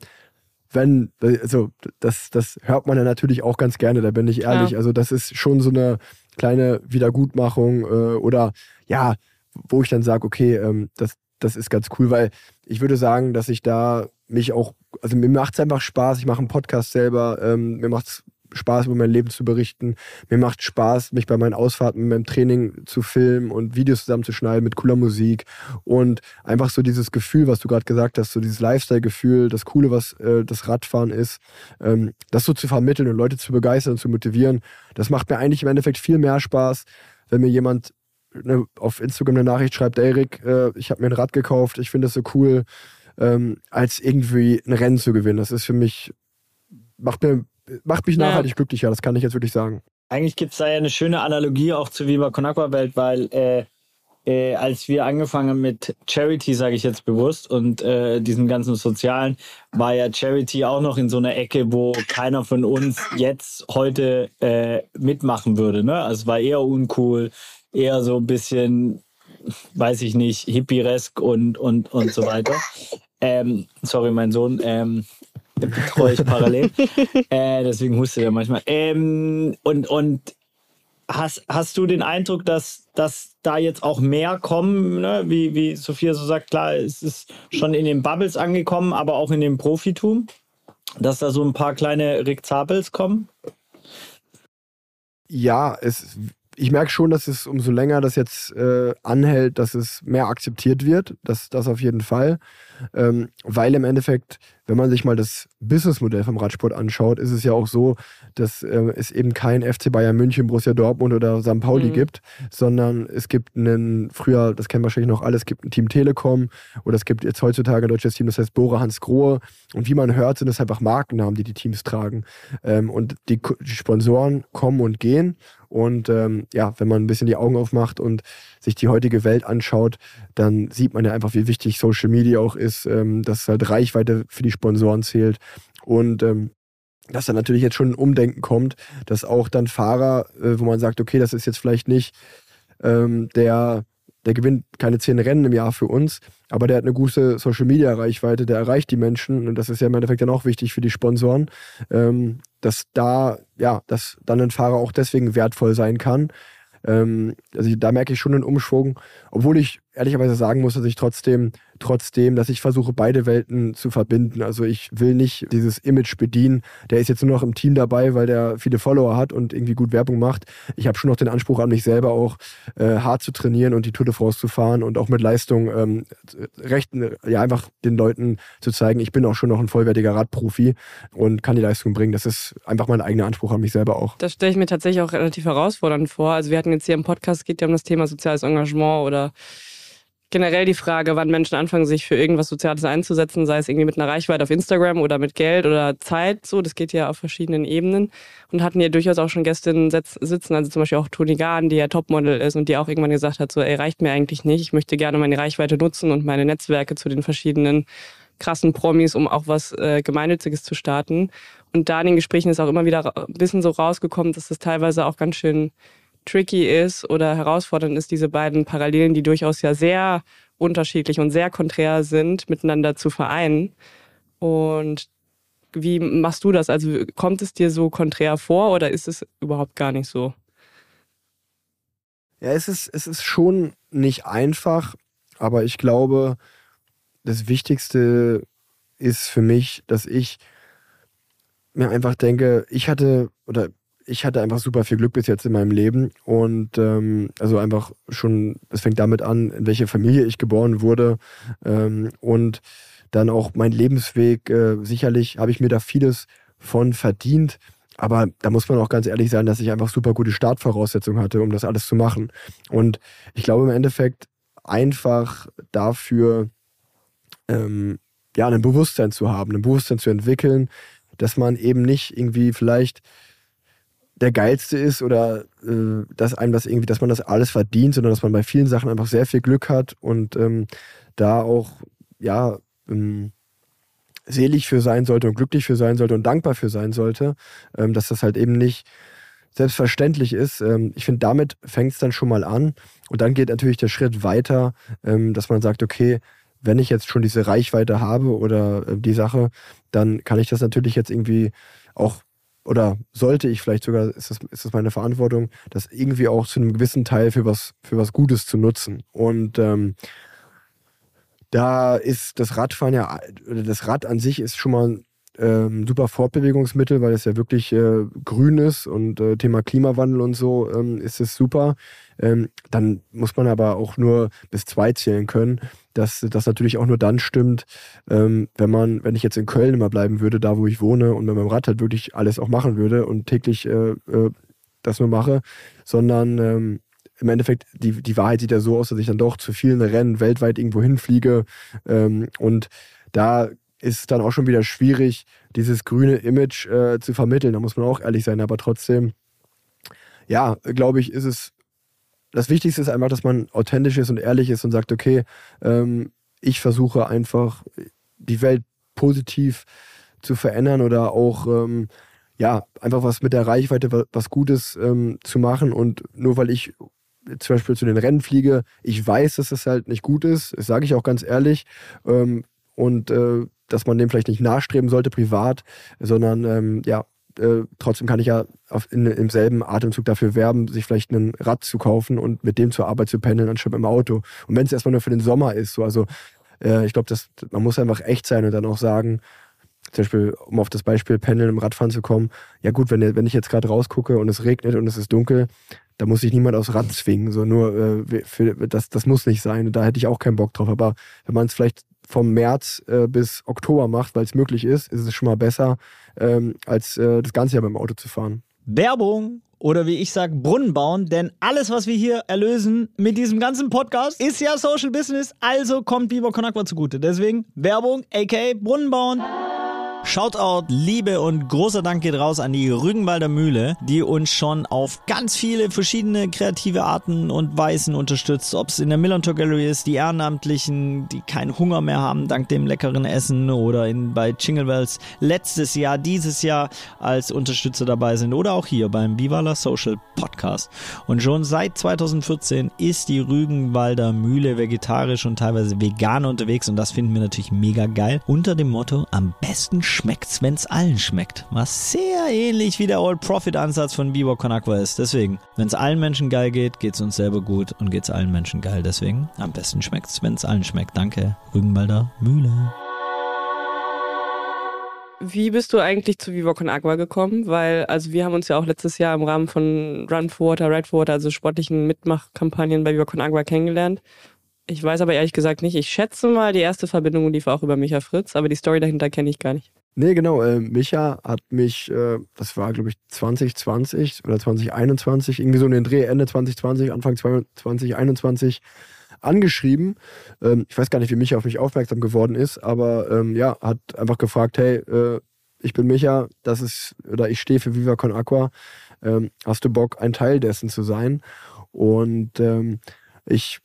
wenn, also das, das hört man ja natürlich auch ganz gerne, da bin ich ehrlich. Ja. Also das ist schon so eine kleine Wiedergutmachung äh, oder ja, wo ich dann sage, okay, ähm, das, das ist ganz cool, weil ich würde sagen, dass ich da mich auch, also mir macht es einfach Spaß, ich mache einen Podcast selber, ähm, mir macht es Spaß, über mein Leben zu berichten. Mir macht Spaß, mich bei meinen Ausfahrten, beim Training zu filmen und Videos zusammenzuschneiden mit cooler Musik. Und einfach so dieses Gefühl, was du gerade gesagt hast, so dieses Lifestyle-Gefühl, das Coole, was äh, das Radfahren ist, ähm, das so zu vermitteln und Leute zu begeistern und zu motivieren, das macht mir eigentlich im Endeffekt viel mehr Spaß, wenn mir jemand ne, auf Instagram eine Nachricht schreibt, Erik, äh, ich habe mir ein Rad gekauft, ich finde das so cool, ähm, als irgendwie ein Rennen zu gewinnen. Das ist für mich, macht, mir, macht mich nachhaltig ja. glücklicher, das kann ich jetzt wirklich sagen. Eigentlich gibt es da ja eine schöne Analogie auch zu Viva Con Aqua Welt, weil äh, äh, als wir angefangen haben mit Charity, sage ich jetzt bewusst, und äh, diesem ganzen Sozialen, war ja Charity auch noch in so einer Ecke, wo keiner von uns jetzt heute äh, mitmachen würde. Ne? Also es war eher uncool, eher so ein bisschen, weiß ich nicht, hippieresk und, und, und so weiter. Ähm, sorry, mein Sohn. Ähm, betreue ich parallel. <laughs> äh, deswegen hustet er manchmal. Ähm, und, und hast, hast du den Eindruck, dass, dass da jetzt auch mehr kommen, ne? wie, wie Sophia so sagt, klar, es ist schon in den Bubbles angekommen, aber auch in dem Profitum, dass da so ein paar kleine Rick Zabels kommen? Ja, es ich merke schon, dass es umso länger das jetzt äh, anhält, dass es mehr akzeptiert wird. Das, das auf jeden Fall. Ähm, weil im Endeffekt, wenn man sich mal das Businessmodell vom Radsport anschaut, ist es ja auch so, dass äh, es eben kein FC Bayern München, Borussia Dortmund oder St. Pauli mhm. gibt, sondern es gibt einen, früher, das kennen wahrscheinlich noch alle, es gibt ein Team Telekom oder es gibt jetzt heutzutage ein deutsches Team, das heißt Bora Hans Grohe. Und wie man hört, sind es einfach Markennamen, die die Teams tragen. Ähm, und die, die Sponsoren kommen und gehen. Und ähm, ja, wenn man ein bisschen die Augen aufmacht und sich die heutige Welt anschaut, dann sieht man ja einfach, wie wichtig Social Media auch ist, ähm, dass halt Reichweite für die Sponsoren zählt. Und ähm, dass dann natürlich jetzt schon ein Umdenken kommt, dass auch dann Fahrer, äh, wo man sagt, okay, das ist jetzt vielleicht nicht ähm, der der gewinnt keine zehn Rennen im Jahr für uns, aber der hat eine gute Social Media Reichweite, der erreicht die Menschen und das ist ja im Endeffekt dann auch wichtig für die Sponsoren, ähm, dass da, ja, dass dann ein Fahrer auch deswegen wertvoll sein kann. Ähm, also da merke ich schon einen Umschwung, obwohl ich ehrlicherweise sagen muss, dass ich trotzdem trotzdem, dass ich versuche, beide Welten zu verbinden. Also ich will nicht dieses Image bedienen. Der ist jetzt nur noch im Team dabei, weil der viele Follower hat und irgendwie gut Werbung macht. Ich habe schon noch den Anspruch an mich selber auch äh, hart zu trainieren und die Tour de France zu fahren und auch mit Leistung ähm, recht, ja einfach den Leuten zu zeigen, ich bin auch schon noch ein vollwertiger Radprofi und kann die Leistung bringen. Das ist einfach mein eigener Anspruch an mich selber auch. Das stelle ich mir tatsächlich auch relativ herausfordernd vor. Also wir hatten jetzt hier im Podcast, geht ja um das Thema soziales Engagement oder generell die Frage, wann Menschen anfangen, sich für irgendwas Soziales einzusetzen, sei es irgendwie mit einer Reichweite auf Instagram oder mit Geld oder Zeit. So, das geht ja auf verschiedenen Ebenen. Und hatten ja durchaus auch schon Gästinnen sitzen, also zum Beispiel auch Toni Gahn, die ja Topmodel ist und die auch irgendwann gesagt hat, so, ey, reicht mir eigentlich nicht. Ich möchte gerne meine Reichweite nutzen und meine Netzwerke zu den verschiedenen krassen Promis, um auch was äh, Gemeinnütziges zu starten. Und da in den Gesprächen ist auch immer wieder ein bisschen so rausgekommen, dass das teilweise auch ganz schön tricky ist oder herausfordernd ist, diese beiden Parallelen, die durchaus ja sehr unterschiedlich und sehr konträr sind, miteinander zu vereinen. Und wie machst du das? Also kommt es dir so konträr vor oder ist es überhaupt gar nicht so? Ja, es ist, es ist schon nicht einfach, aber ich glaube, das Wichtigste ist für mich, dass ich mir einfach denke, ich hatte oder ich hatte einfach super viel Glück bis jetzt in meinem Leben und ähm, also einfach schon, es fängt damit an, in welche Familie ich geboren wurde ähm, und dann auch mein Lebensweg. Äh, sicherlich habe ich mir da vieles von verdient, aber da muss man auch ganz ehrlich sein, dass ich einfach super gute Startvoraussetzungen hatte, um das alles zu machen. Und ich glaube im Endeffekt einfach dafür, ähm, ja, ein Bewusstsein zu haben, ein Bewusstsein zu entwickeln, dass man eben nicht irgendwie vielleicht der geilste ist oder äh, dass einem das irgendwie, dass man das alles verdient, sondern dass man bei vielen Sachen einfach sehr viel Glück hat und ähm, da auch ja ähm, selig für sein sollte und glücklich für sein sollte und dankbar für sein sollte, ähm, dass das halt eben nicht selbstverständlich ist. Ähm, ich finde, damit fängt es dann schon mal an und dann geht natürlich der Schritt weiter, ähm, dass man sagt, okay, wenn ich jetzt schon diese Reichweite habe oder äh, die Sache, dann kann ich das natürlich jetzt irgendwie auch oder sollte ich vielleicht sogar, ist das, ist das meine Verantwortung, das irgendwie auch zu einem gewissen Teil für was, für was Gutes zu nutzen. Und ähm, da ist das Radfahren ja, das Rad an sich ist schon mal ähm, super Fortbewegungsmittel, weil es ja wirklich äh, grün ist und äh, Thema Klimawandel und so ähm, ist es super. Ähm, dann muss man aber auch nur bis zwei zählen können. Dass das natürlich auch nur dann stimmt, ähm, wenn man, wenn ich jetzt in Köln immer bleiben würde, da wo ich wohne und mit meinem Rad halt wirklich alles auch machen würde und täglich äh, äh, das nur mache, sondern ähm, im Endeffekt, die, die Wahrheit sieht ja so aus, dass ich dann doch zu vielen Rennen weltweit irgendwo hinfliege ähm, und da ist dann auch schon wieder schwierig, dieses grüne Image äh, zu vermitteln. Da muss man auch ehrlich sein, aber trotzdem, ja, glaube ich, ist es. Das Wichtigste ist einfach, dass man authentisch ist und ehrlich ist und sagt, okay, ähm, ich versuche einfach die Welt positiv zu verändern oder auch ähm, ja einfach was mit der Reichweite was Gutes ähm, zu machen und nur weil ich zum Beispiel zu den Rennen fliege, ich weiß, dass das halt nicht gut ist, das sage ich auch ganz ehrlich ähm, und äh, dass man dem vielleicht nicht nachstreben sollte privat, sondern ähm, ja, äh, trotzdem kann ich ja auf, in, im selben Atemzug dafür werben, sich vielleicht ein Rad zu kaufen und mit dem zur Arbeit zu pendeln, anstatt im Auto. Und wenn es erstmal nur für den Sommer ist, so, also äh, ich glaube, man muss einfach echt sein und dann auch sagen, zum Beispiel, um auf das Beispiel Pendeln im Radfahren zu kommen, ja gut, wenn, wenn ich jetzt gerade rausgucke und es regnet und es ist dunkel, da muss sich niemand aufs Rad zwingen. So nur äh, für, das, das muss nicht sein. Und da hätte ich auch keinen Bock drauf. Aber wenn man es vielleicht vom März äh, bis Oktober macht, weil es möglich ist, ist es schon mal besser, ähm, als äh, das ganze Jahr beim Auto zu fahren. Werbung oder wie ich sage, Brunnen bauen, denn alles, was wir hier erlösen mit diesem ganzen Podcast, ist ja Social Business, also kommt Biber Conakwa zugute. Deswegen Werbung, aka Brunnen bauen. Shoutout, Liebe und großer Dank geht raus an die Rügenwalder Mühle, die uns schon auf ganz viele verschiedene kreative Arten und Weisen unterstützt. Ob es in der Millantor Gallery ist, die Ehrenamtlichen, die keinen Hunger mehr haben dank dem leckeren Essen oder in, bei Jingle Bells letztes Jahr, dieses Jahr als Unterstützer dabei sind oder auch hier beim Vivala Social Podcast. Und schon seit 2014 ist die Rügenwalder Mühle vegetarisch und teilweise vegan unterwegs und das finden wir natürlich mega geil. Unter dem Motto am besten schmeckt's, wenn's allen schmeckt. Was sehr ähnlich wie der All-Profit-Ansatz von Biber Conakwa ist. Deswegen, wenn's allen Menschen geil geht, geht's uns selber gut und geht's allen Menschen geil. Deswegen, am besten schmeckt's, wenn's allen schmeckt. Danke, Rügenwalder Mühle. Wie bist du eigentlich zu Viva Con Agua gekommen? Weil, also wir haben uns ja auch letztes Jahr im Rahmen von Run for Water, Ride for Water, also sportlichen Mitmachkampagnen bei Viva Con Agua kennengelernt. Ich weiß aber ehrlich gesagt nicht. Ich schätze mal, die erste Verbindung lief auch über Micha Fritz, aber die Story dahinter kenne ich gar nicht. Nee, genau. Äh, Micha hat mich, äh, das war glaube ich 2020 oder 2021, irgendwie so in den Dreh, Ende 2020, Anfang 2021 angeschrieben. Ähm, ich weiß gar nicht, wie Micha auf mich aufmerksam geworden ist, aber ähm, ja, hat einfach gefragt, hey, äh, ich bin Micha, das ist, oder ich stehe für Viva Con Aqua. Ähm, hast du Bock, ein Teil dessen zu sein? Und ähm, ich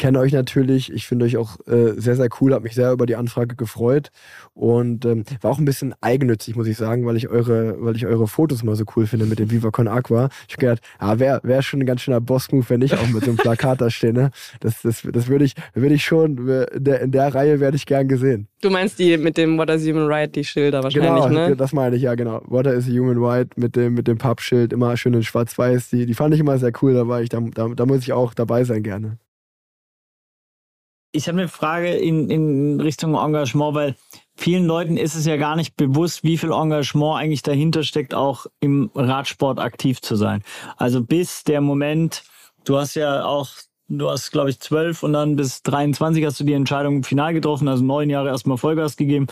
kenne euch natürlich. Ich finde euch auch äh, sehr, sehr cool, habe mich sehr über die Anfrage gefreut und ähm, war auch ein bisschen eigennützig, muss ich sagen, weil ich eure, weil ich eure Fotos mal so cool finde mit dem Viva Con Aqua. Ich habe gedacht, ja, wäre wär schon ein ganz schöner Boss-Move, wenn ich auch mit so einem Plakat da stehe. Ne? Das, das, das würde ich, würde ich schon, in der, in der Reihe werde ich gern gesehen. Du meinst die mit dem What is Human Right, die Schilder wahrscheinlich, genau, ne? das meine ich, ja, genau. What is Human Right mit dem, mit dem Pappschild, immer schön in schwarz-weiß. Die, die fand ich immer sehr cool, da war ich, da, da, da muss ich auch dabei sein gerne. Ich habe eine Frage in, in Richtung Engagement, weil vielen Leuten ist es ja gar nicht bewusst, wie viel Engagement eigentlich dahinter steckt, auch im Radsport aktiv zu sein. Also bis der Moment, du hast ja auch, du hast glaube ich zwölf und dann bis 23 hast du die Entscheidung im Final getroffen, also neun Jahre erstmal Vollgas gegeben.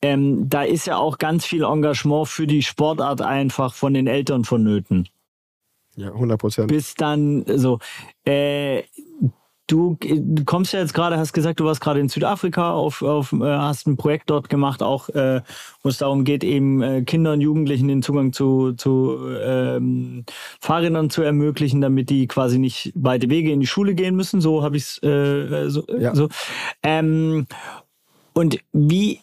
Ähm, da ist ja auch ganz viel Engagement für die Sportart einfach von den Eltern vonnöten. Ja, 100 Prozent. Bis dann so. Äh, Du kommst ja jetzt gerade, hast gesagt, du warst gerade in Südafrika, auf, auf, äh, hast ein Projekt dort gemacht, auch äh, wo es darum geht, eben äh, Kindern und Jugendlichen den Zugang zu, zu ähm, Fahrrädern zu ermöglichen, damit die quasi nicht weite Wege in die Schule gehen müssen. So habe ich es äh, so. Ja. so. Ähm, und wie,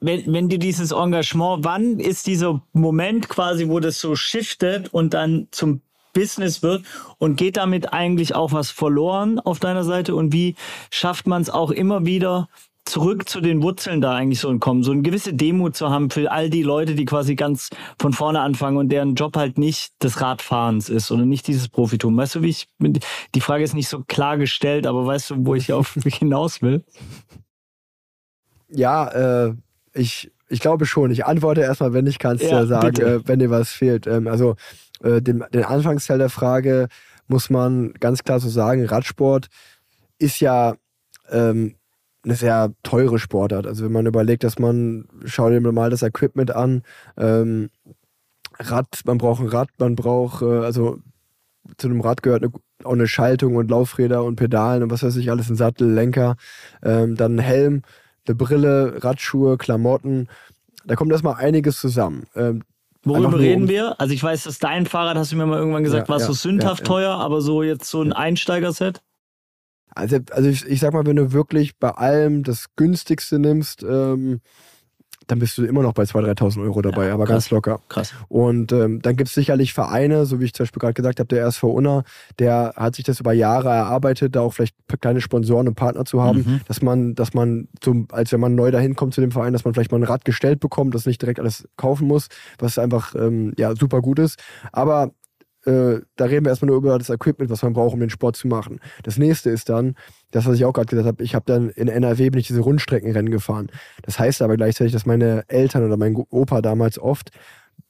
wenn, wenn du dieses Engagement, wann ist dieser Moment quasi, wo das so shiftet und dann zum Business wird und geht damit eigentlich auch was verloren auf deiner Seite und wie schafft man es auch immer wieder zurück zu den Wurzeln da eigentlich so kommen, so eine gewisse Demut zu haben für all die Leute, die quasi ganz von vorne anfangen und deren Job halt nicht des Radfahrens ist oder nicht dieses Profitum. Weißt du, wie ich, die Frage ist nicht so klar gestellt, aber weißt du, wo ich auf <laughs> hinaus will? Ja, äh, ich ich glaube schon. Ich antworte erstmal, wenn ich kannst Ja, ja, sagen, äh, wenn dir was fehlt. Ähm, also äh, den, Anfangsteil der Frage muss man ganz klar so sagen, Radsport ist ja ähm, eine sehr teure Sportart. Also wenn man überlegt, dass man, schau dir mal das Equipment an, ähm, Rad, man braucht ein Rad, man braucht, äh, also zu einem Rad gehört eine, auch eine Schaltung und Laufräder und Pedalen und was weiß ich, alles ein Sattel, Lenker, ähm, dann ein Helm, eine Brille, Radschuhe, Klamotten. Da kommt erstmal einiges zusammen. Ähm, Worüber reden wir? Also ich weiß, dass dein Fahrrad, hast du mir mal irgendwann gesagt, Ja, war ja, so sündhaft ja. teuer, aber so jetzt so ein Einsteigerset? Also, also ich, ich sag mal, wenn du wirklich bei allem das günstigste nimmst, ähm, dann bist du immer noch bei 2.000, 3.000 Euro dabei, Ja, aber krass. ganz locker. Krass. Und ähm, dann gibt es sicherlich Vereine, so wie ich zum Beispiel gerade gesagt habe, der SV Unna, der hat sich das über Jahre erarbeitet, da auch vielleicht kleine Sponsoren und Partner zu haben, Mhm. dass man, dass man zum, als wenn man neu dahin kommt zu dem Verein, dass man vielleicht mal ein Rad gestellt bekommt, das nicht direkt alles kaufen muss, was einfach ähm, ja super gut ist. Aber äh, da reden wir erstmal nur über das Equipment, was man braucht, um den Sport zu machen. Das nächste ist dann, das, was ich auch gerade gesagt habe, ich habe dann in NRW bin ich diese Rundstreckenrennen gefahren. Das heißt aber gleichzeitig, dass meine Eltern oder mein Opa damals oft,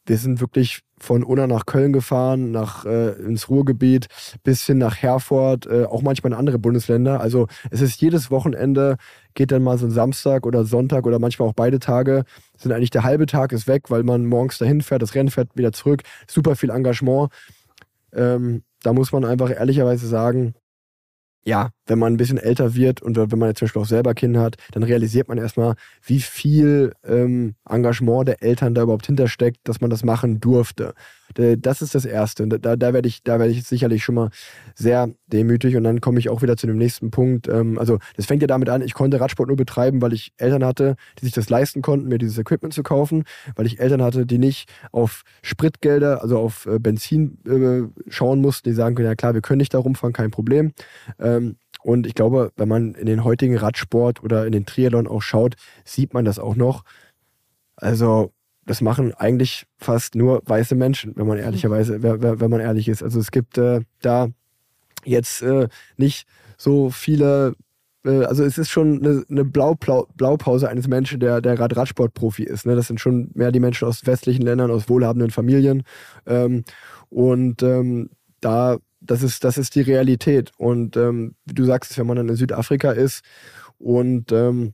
wir sind wirklich von Unna nach Köln gefahren, nach äh, ins Ruhrgebiet, bis hin nach Herford, äh, auch manchmal in andere Bundesländer. Also es ist jedes Wochenende, geht dann mal so ein Samstag oder Sonntag oder manchmal auch beide Tage, sind eigentlich der halbe Tag ist weg, weil man morgens dahin fährt, das Rennen fährt wieder zurück, super viel Engagement. Ähm, da muss man einfach ehrlicherweise sagen, ja, wenn man ein bisschen älter wird und wenn man jetzt zum Beispiel auch selber Kinder hat, dann realisiert man erstmal, wie viel ähm, Engagement der Eltern da überhaupt hintersteckt, dass man das machen durfte. Das ist das Erste. Und da, da werde ich, da werde ich sicherlich schon mal sehr demütig und dann komme ich auch wieder zu dem nächsten Punkt. Ähm, also das fängt ja damit an, ich konnte Radsport nur betreiben, weil ich Eltern hatte, die sich das leisten konnten, mir dieses Equipment zu kaufen, weil ich Eltern hatte, die nicht auf Spritgelder, also auf äh, Benzin äh, schauen mussten, die sagen können, ja klar, wir können nicht da rumfahren, kein Problem. Ähm, und ich glaube, wenn man in den heutigen Radsport oder in den Triathlon auch schaut, sieht man das auch noch. Also, das machen eigentlich fast nur weiße Menschen, wenn man ehrlicherweise, wer- wer- wenn man ehrlich ist. Also es gibt äh, da jetzt äh, nicht so viele, äh, also es ist schon eine, eine Blauplau Blaupause eines Menschen, der, der gerade Radsportprofi ist. Ne? Das sind schon mehr die Menschen aus westlichen Ländern, aus wohlhabenden Familien. Ähm, und ähm, da, das ist, das ist die Realität. Und ähm, wie du sagst, wenn man dann in Südafrika ist und ähm,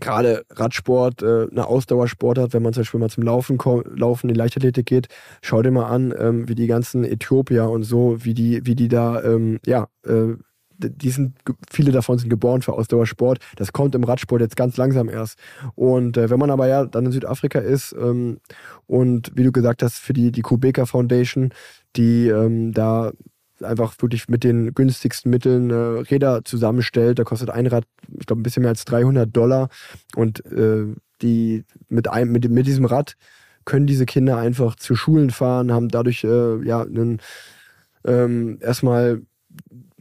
gerade Radsport, äh, eine Ausdauersport hat, wenn man zum Beispiel mal zum Laufen, Laufen in Leichtathletik geht, schau dir mal an, ähm, wie die ganzen Äthiopier und so, wie die, wie die da, ähm, ja, äh, die sind, viele davon sind geboren für Ausdauersport. Das kommt im Radsport jetzt ganz langsam erst. Und äh, wenn man aber ja dann in Südafrika ist ähm, und wie du gesagt hast, für die, die Kubeka Foundation, die ähm, da einfach wirklich mit den günstigsten Mitteln äh, Räder zusammenstellt. Da kostet ein Rad, ich glaube, ein bisschen mehr als 300 Dollar. Und äh, die mit, einem, mit, mit diesem Rad können diese Kinder einfach zu Schulen fahren, haben dadurch äh, ja einen, ähm, erstmal,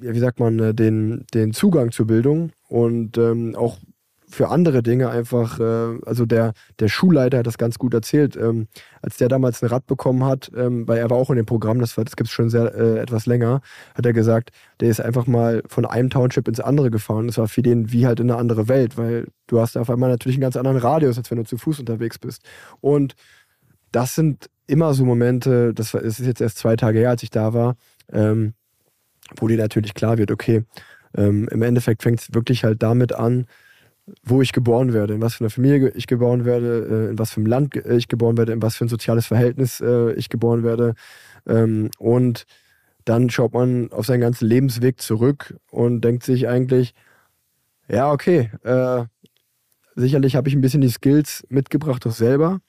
ja, wie sagt man, äh, den, den Zugang zur Bildung und ähm, auch für andere Dinge einfach, äh, also der, der Schulleiter hat das ganz gut erzählt, ähm, als der damals ein Rad bekommen hat, ähm, weil er war auch in dem Programm, das, das gibt es schon sehr äh, etwas länger, hat er gesagt, der ist einfach mal von einem Township ins andere gefahren. Das war für den wie halt in eine andere Welt, weil du hast auf einmal natürlich einen ganz anderen Radius, als wenn du zu Fuß unterwegs bist. Und das sind immer so Momente, das ist jetzt erst zwei Tage her, als ich da war, ähm, wo dir natürlich klar wird, okay, ähm, im Endeffekt fängt es wirklich halt damit an, wo ich geboren werde, in was für einer Familie ich geboren werde, äh, in was für einem Land ich geboren werde, in was für ein soziales Verhältnis äh, ich geboren werde. Ähm, und dann schaut man auf seinen ganzen Lebensweg zurück und denkt sich eigentlich, ja, okay, äh, sicherlich habe ich ein bisschen die Skills mitgebracht, auch selber.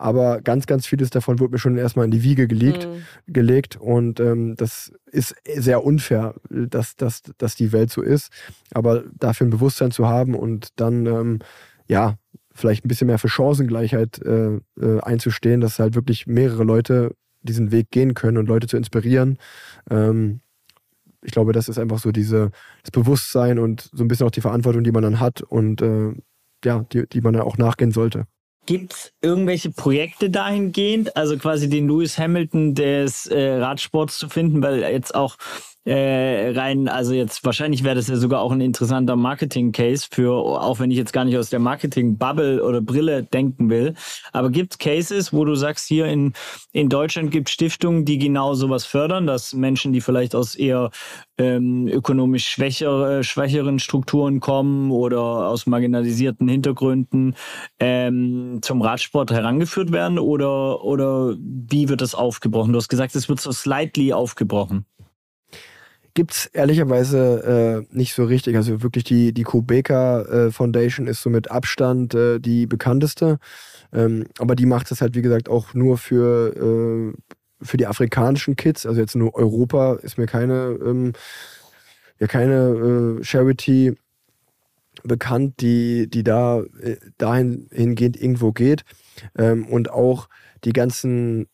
Aber ganz, ganz vieles davon wurde mir schon erstmal in die Wiege gelegt, Mhm. gelegt. Und ähm, das ist sehr unfair, dass, dass, dass die Welt so ist. Aber dafür ein Bewusstsein zu haben und dann, ähm, ja, vielleicht ein bisschen mehr für Chancengleichheit äh, äh, einzustehen, dass halt wirklich mehrere Leute diesen Weg gehen können und Leute zu inspirieren. Ähm, ich glaube, das ist einfach so diese, das Bewusstsein und so ein bisschen auch die Verantwortung, die man dann hat und äh, ja, die, die man dann auch nachgehen sollte. Gibt es irgendwelche Projekte dahingehend, also quasi den Lewis Hamilton des äh, Radsports zu finden, weil jetzt auch äh, rein, also jetzt wahrscheinlich wäre das ja sogar auch ein interessanter Marketing-Case für, auch wenn ich jetzt gar nicht aus der Marketing-Bubble oder Brille denken will. Aber gibt es Cases, wo du sagst, hier in, in Deutschland gibt Stiftungen, die genau sowas fördern, dass Menschen, die vielleicht aus eher ähm, ökonomisch schwächere, schwächeren Strukturen kommen oder aus marginalisierten Hintergründen ähm, zum Radsport herangeführt werden oder, oder wie wird das aufgebrochen? Du hast gesagt, es wird so slightly aufgebrochen gibt es ehrlicherweise äh, nicht so richtig. Also wirklich die, die Kubeka äh, Foundation ist so mit Abstand äh, die bekannteste. Ähm, aber die macht es halt, wie gesagt, auch nur für, äh, für die afrikanischen Kids. Also jetzt nur Europa ist mir keine, ähm, ja, keine äh, Charity bekannt, die, die da äh, dahin hingehend irgendwo geht. Ähm, und auch die ganzen,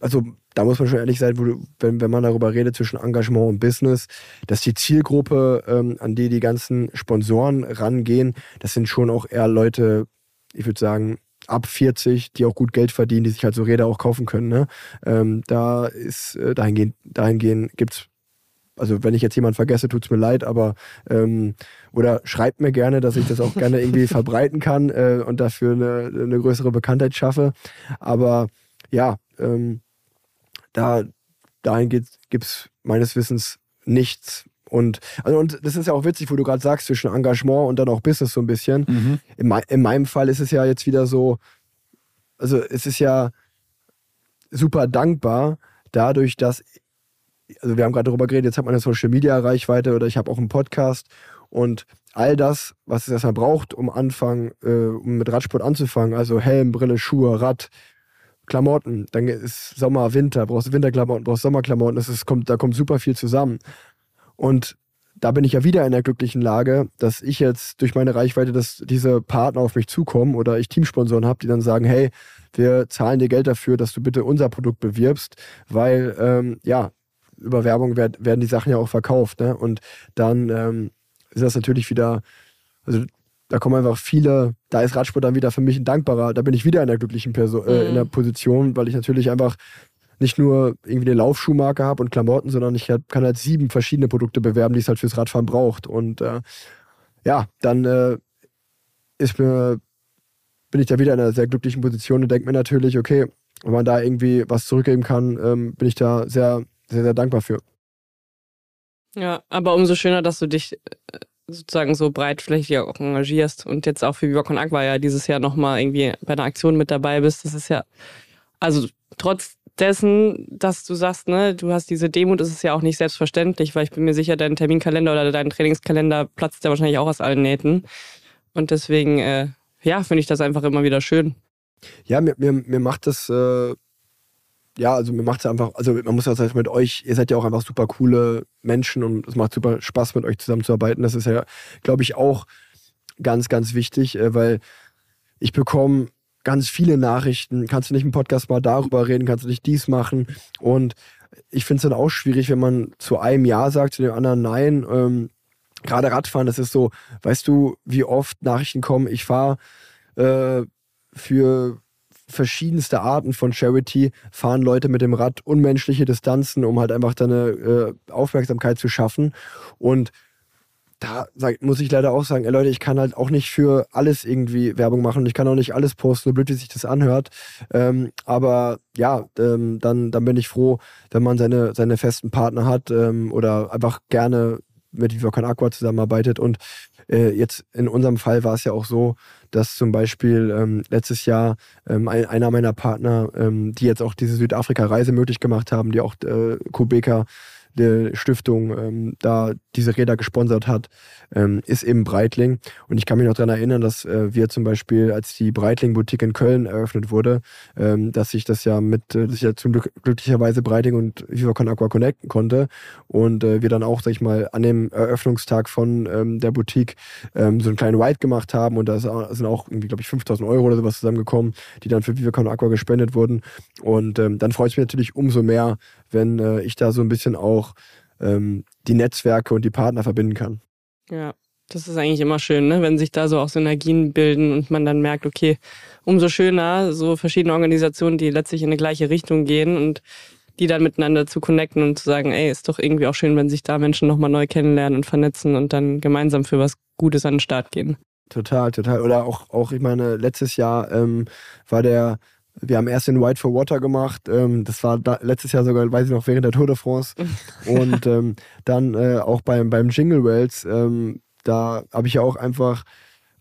also da muss man schon ehrlich sein, du, wenn, wenn man darüber redet zwischen Engagement und Business, dass die Zielgruppe, ähm, an die die ganzen Sponsoren rangehen, das sind schon auch eher Leute, ich würde sagen, ab 40, die auch gut Geld verdienen, die sich halt so Räder auch kaufen können. Ne? Ähm, da ist, äh, dahingehend, dahingehend gibt es also wenn ich jetzt jemanden vergesse, tut es mir leid, aber ähm, oder schreibt mir gerne, dass ich das auch gerne irgendwie <laughs> verbreiten kann äh, und dafür eine, eine, größere Bekanntheit schaffe. Aber ja, ähm, da, dahin gibt es meines Wissens nichts. Und, also, und das ist ja auch witzig, wo du gerade sagst, zwischen Engagement und dann auch Business so ein bisschen. Mhm. In, in meinem Fall ist es ja jetzt wieder so, also es ist ja super dankbar, dadurch, dass, also wir haben gerade darüber geredet, jetzt hat man eine Social Media Reichweite oder ich habe auch einen Podcast und all das, was es erstmal braucht, um anfangen, äh, um mit Radsport anzufangen, also Helm, Brille, Schuhe, Rad, Klamotten, dann ist Sommer, Winter, brauchst Winterklamotten, brauchst Sommerklamotten, das ist, kommt, da kommt super viel zusammen. Und da bin ich ja wieder in der glücklichen Lage, dass ich jetzt durch meine Reichweite, dass diese Partner auf mich zukommen oder ich Teamsponsoren habe, die dann sagen, hey, wir zahlen dir Geld dafür, dass du bitte unser Produkt bewirbst, weil ähm, ja, über Werbung werd, werden die Sachen ja auch verkauft. Ne? Und dann ähm, ist das natürlich wieder, also da kommen einfach viele, da ist Radsport dann wieder für mich ein dankbarer, da bin ich wieder in der glücklichen Person, äh, in der mhm. Position, weil ich natürlich einfach nicht nur irgendwie eine Laufschuhmarke habe und Klamotten, sondern ich kann halt sieben verschiedene Produkte bewerben, die es halt fürs Radfahren braucht. Und äh, ja, dann äh, ist mir, bin ich da wieder in einer sehr glücklichen Position und denke mir natürlich, okay, wenn man da irgendwie was zurückgeben kann, ähm, bin ich da sehr, sehr, sehr dankbar für. Ja, aber umso schöner, dass du dich äh, sozusagen so breitflächig auch engagierst und jetzt auch für Viva Con Agua ja dieses Jahr nochmal irgendwie bei einer Aktion mit dabei bist. Das ist ja, also trotz dessen, dass du sagst, ne, du hast diese Demut, ist es ja auch nicht selbstverständlich, weil ich bin mir sicher, dein Terminkalender oder dein Trainingskalender platzt ja wahrscheinlich auch aus allen Nähten. Und deswegen, äh, ja, finde ich das einfach immer wieder schön. Ja, mir, mir, mir macht das äh, ja, also mir macht es einfach, also man muss ja sagen, mit euch, ihr seid ja auch einfach super coole Menschen und es macht super Spaß, mit euch zusammenzuarbeiten. Das ist ja, glaube ich, auch ganz, ganz wichtig, äh, weil ich bekomme ganz viele Nachrichten. Kannst du nicht im Podcast mal darüber reden? Kannst du nicht dies machen? Und ich finde es dann auch schwierig, wenn man zu einem Ja sagt, zu dem anderen Nein. Ähm, Gerade Radfahren, das ist so, weißt du, wie oft Nachrichten kommen, ich fahre äh, für verschiedenste Arten von Charity fahren Leute mit dem Rad unmenschliche Distanzen, um halt einfach deine äh, Aufmerksamkeit zu schaffen. Und da sag, muss ich leider auch sagen, ey Leute, ich kann halt auch nicht für alles irgendwie Werbung machen. Ich kann auch nicht alles posten, so blöd wie sich das anhört. Ähm, aber ja, ähm, dann, dann bin ich froh, wenn man seine, seine festen Partner hat ähm, oder einfach gerne mit Viva Aqua zusammenarbeitet. Und äh, jetzt in unserem Fall war es ja auch so, dass zum Beispiel ähm, letztes Jahr ähm, ein, einer meiner Partner, ähm, die jetzt auch diese Südafrika-Reise möglich gemacht haben, die auch äh, Kubeka der Stiftung ähm, da diese Räder gesponsert hat, ähm, ist eben Breitling. Und ich kann mich noch daran erinnern, dass äh, wir zum Beispiel, als die Breitling-Boutique in Köln eröffnet wurde, ähm, dass ich das ja mit, äh, dass ich ja zum Glück glücklicherweise Breitling und Viva Con Aqua connecten konnte. Und äh, wir dann auch, sag ich mal, an dem Eröffnungstag von ähm, der Boutique ähm, so einen kleinen White gemacht haben. Und da sind auch irgendwie, glaube ich, 5000 Euro oder sowas zusammengekommen, die dann für Viva Con Aqua gespendet wurden. Und ähm, dann freut es mich natürlich umso mehr, wenn äh, ich da so ein bisschen auch ähm, die Netzwerke und die Partner verbinden kann. Ja, das ist eigentlich immer schön, ne? wenn sich da so auch Synergien bilden und man dann merkt, okay, umso schöner, so verschiedene Organisationen, die letztlich in eine gleiche Richtung gehen und die dann miteinander zu connecten und zu sagen, ey, ist doch irgendwie auch schön, wenn sich da Menschen nochmal neu kennenlernen und vernetzen und dann gemeinsam für was Gutes an den Start gehen. Total, total. Oder auch, auch ich meine, letztes Jahr ähm, war der, wir haben erst den White for Water gemacht. Ähm, das war da, letztes Jahr sogar, weiß ich noch, während der Tour de France. <laughs> und ähm, dann äh, auch beim, beim Jingle Wells, ähm, da habe ich ja auch einfach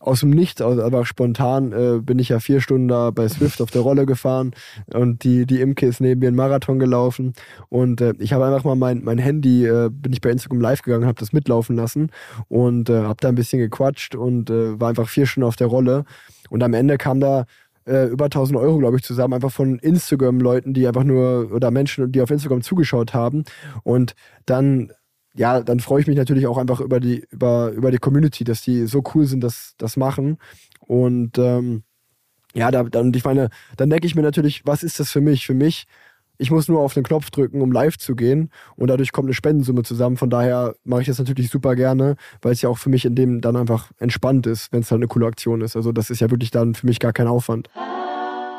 aus dem Nichts, also einfach spontan, äh, bin ich ja vier Stunden da bei Swift auf der Rolle gefahren und die, die Imke ist neben mir einen Marathon gelaufen und äh, ich habe einfach mal mein, mein Handy, äh, bin ich bei Instagram live gegangen, habe das mitlaufen lassen und äh, habe da ein bisschen gequatscht und äh, war einfach vier Stunden auf der Rolle und am Ende kam da äh, über 1000 Euro, glaube ich, zusammen, einfach von Instagram-Leuten, die einfach nur, oder Menschen, die auf Instagram zugeschaut haben. Und dann ja, dann freue ich mich natürlich auch einfach über die, über, über die Community, dass die so cool sind, dass das machen. Und ähm, ja, da, dann, ich meine, dann denke ich mir natürlich, was ist das für mich? Für mich, ich muss nur auf den Knopf drücken, um live zu gehen und dadurch kommt eine Spendensumme zusammen. Von daher mache ich das natürlich super gerne, weil es ja auch für mich in dem dann einfach entspannt ist, wenn es halt eine coole Aktion ist. Also das ist ja wirklich dann für mich gar kein Aufwand.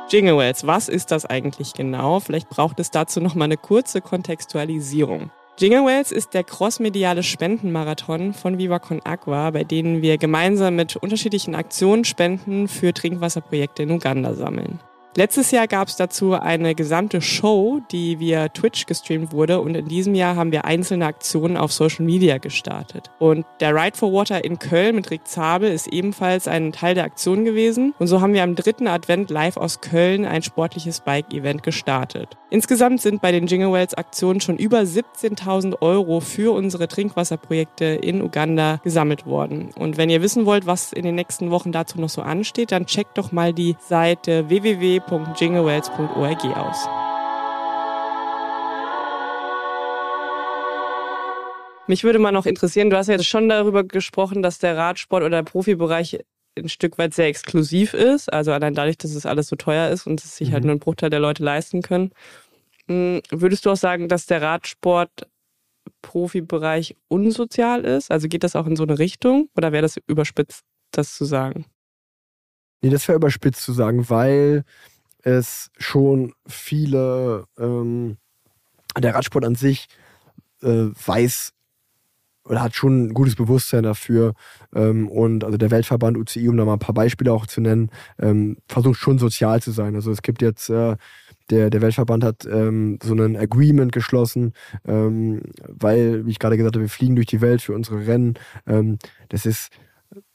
Jingle Wells, was ist das eigentlich genau? Vielleicht braucht es dazu nochmal eine kurze Kontextualisierung. Jingle Wells ist der crossmediale Spendenmarathon von Viva Con Aqua, bei denen wir gemeinsam mit unterschiedlichen Aktionen Spenden für Trinkwasserprojekte in Uganda sammeln. Letztes Jahr gab es dazu eine gesamte Show, die via Twitch gestreamt wurde und in diesem Jahr haben wir einzelne Aktionen auf Social Media gestartet. Und der Ride for Water in Köln mit Rick Zabel ist ebenfalls ein Teil der Aktion gewesen und so haben wir am dritten Advent live aus Köln ein sportliches Bike-Event gestartet. Insgesamt sind bei den Jingle Wells Aktionen schon über 17.000 Euro für unsere Trinkwasserprojekte in Uganda gesammelt worden. Und wenn ihr wissen wollt, was in den nächsten Wochen dazu noch so ansteht, dann checkt doch mal die Seite www www.jinglewells.org aus. Mich würde mal noch interessieren, du hast ja jetzt schon darüber gesprochen, dass der Radsport oder der Profibereich ein Stück weit sehr exklusiv ist. Also allein dadurch, dass es alles so teuer ist und es sich halt mhm. halt nur ein Bruchteil der Leute leisten können. Hm, würdest du auch sagen, dass der Radsport Profibereich unsozial ist? Also geht das auch in so eine Richtung oder wäre das überspitzt, das zu sagen? Nee, das wäre überspitzt zu sagen, weil es schon viele, ähm, der Radsport an sich äh, weiß oder hat schon ein gutes Bewusstsein dafür. Ähm, und also der Weltverband UCI, um da mal ein paar Beispiele auch zu nennen, ähm, versucht schon sozial zu sein. Also es gibt jetzt, äh, der, der Weltverband hat ähm, so ein Agreement geschlossen, ähm, weil, wie ich gerade gesagt habe, wir fliegen durch die Welt für unsere Rennen. Ähm, das ist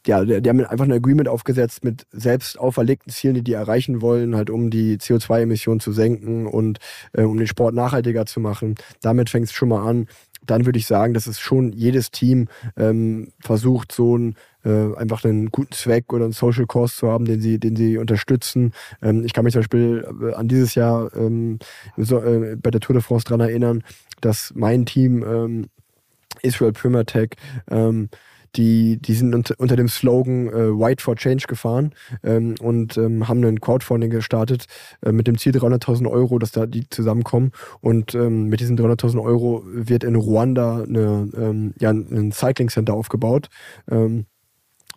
ja, die haben einfach ein Agreement aufgesetzt mit selbst auferlegten Zielen, die die erreichen wollen, halt um die CO2-Emissionen zu senken und äh, um den Sport nachhaltiger zu machen. Damit fängt es schon mal an. Dann würde ich sagen, dass es schon jedes Team ähm, versucht, so ein äh, einfach einen guten Zweck oder einen Social Cause zu haben, den sie, den sie unterstützen. Ähm, ich kann mich zum Beispiel äh, an dieses Jahr ähm, äh, bei der Tour de France daran erinnern, dass mein Team ähm, Israel Primatech die, die sind unter, unter dem Slogan äh, White for Change gefahren ähm, und ähm, haben ein Crowdfunding gestartet äh, mit dem Ziel 300.000 Euro, dass da die zusammenkommen. Und ähm, mit diesen 300.000 Euro wird in Ruanda eine, ähm, ja, ein Cycling Center aufgebaut. Ähm,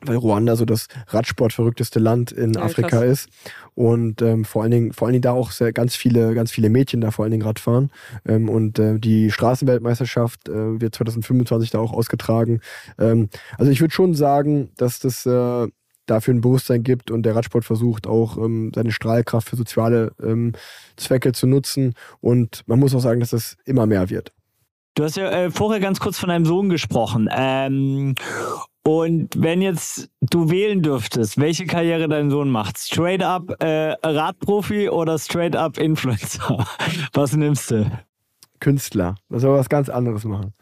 weil Ruanda so das Radsport-verrückteste Land in ja, Afrika krass. ist und ähm, vor allen Dingen vor allen Dingen da auch sehr, ganz viele ganz viele Mädchen da vor allen Dingen Radfahren ähm, und äh, die Straßenweltmeisterschaft äh, wird 2025 da auch ausgetragen. Ähm, also ich würde schon sagen, dass das äh, dafür ein Bewusstsein gibt und der Radsport versucht auch ähm, seine Strahlkraft für soziale ähm, Zwecke zu nutzen und man muss auch sagen, dass das immer mehr wird. Du hast ja äh, vorher ganz kurz von deinem Sohn gesprochen. Ähm, und wenn jetzt du wählen dürftest, welche Karriere dein Sohn macht, straight up äh, Radprofi oder straight up Influencer, <laughs> was nimmst du? Künstler. Das soll was ganz anderes machen.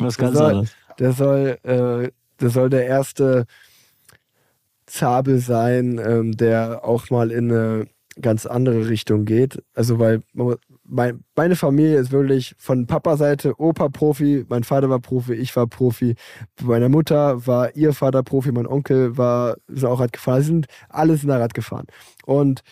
Was ganz soll, anderes. Der soll, äh, der soll der erste Zabel sein, ähm, der auch mal in eine ganz andere Richtung geht. Also weil mein, meine Familie ist wirklich von Papa-Seite Opa Profi, mein Vater war Profi, ich war Profi. Meine Mutter war ihr Vater Profi, mein Onkel war ist auch Rad gefahren. Sie sind alles in der Rad gefahren. Und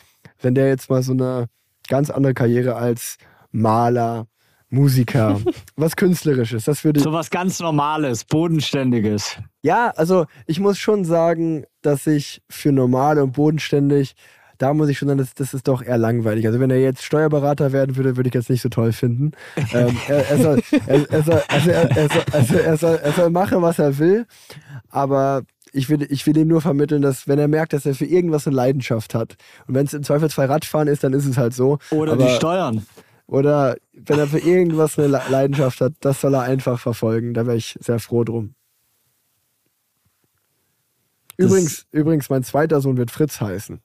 wenn der jetzt mal so eine ganz andere Karriere als Maler, Musiker, <laughs> was Künstlerisches, das würde So was ganz Normales, Bodenständiges. Ja, also ich muss schon sagen, dass ich für normal und bodenständig da muss ich schon sagen, das, das ist doch eher langweilig. Also wenn er jetzt Steuerberater werden würde, würde ich jetzt nicht so toll finden. ähm, er, er, soll, er, er, soll, also er, er, soll, also er, soll, er soll machen, was er will, aber ich will, ich will ihm nur vermitteln, dass wenn er merkt, dass er für irgendwas eine Leidenschaft hat und wenn es im Zweifelsfall Radfahren ist, dann ist es halt so. Oder aber, die Steuern. Oder wenn er für irgendwas eine Leidenschaft hat, das soll er einfach verfolgen. Da wäre ich sehr froh drum. Übrigens, übrigens, mein zweiter Sohn wird Fritz heißen.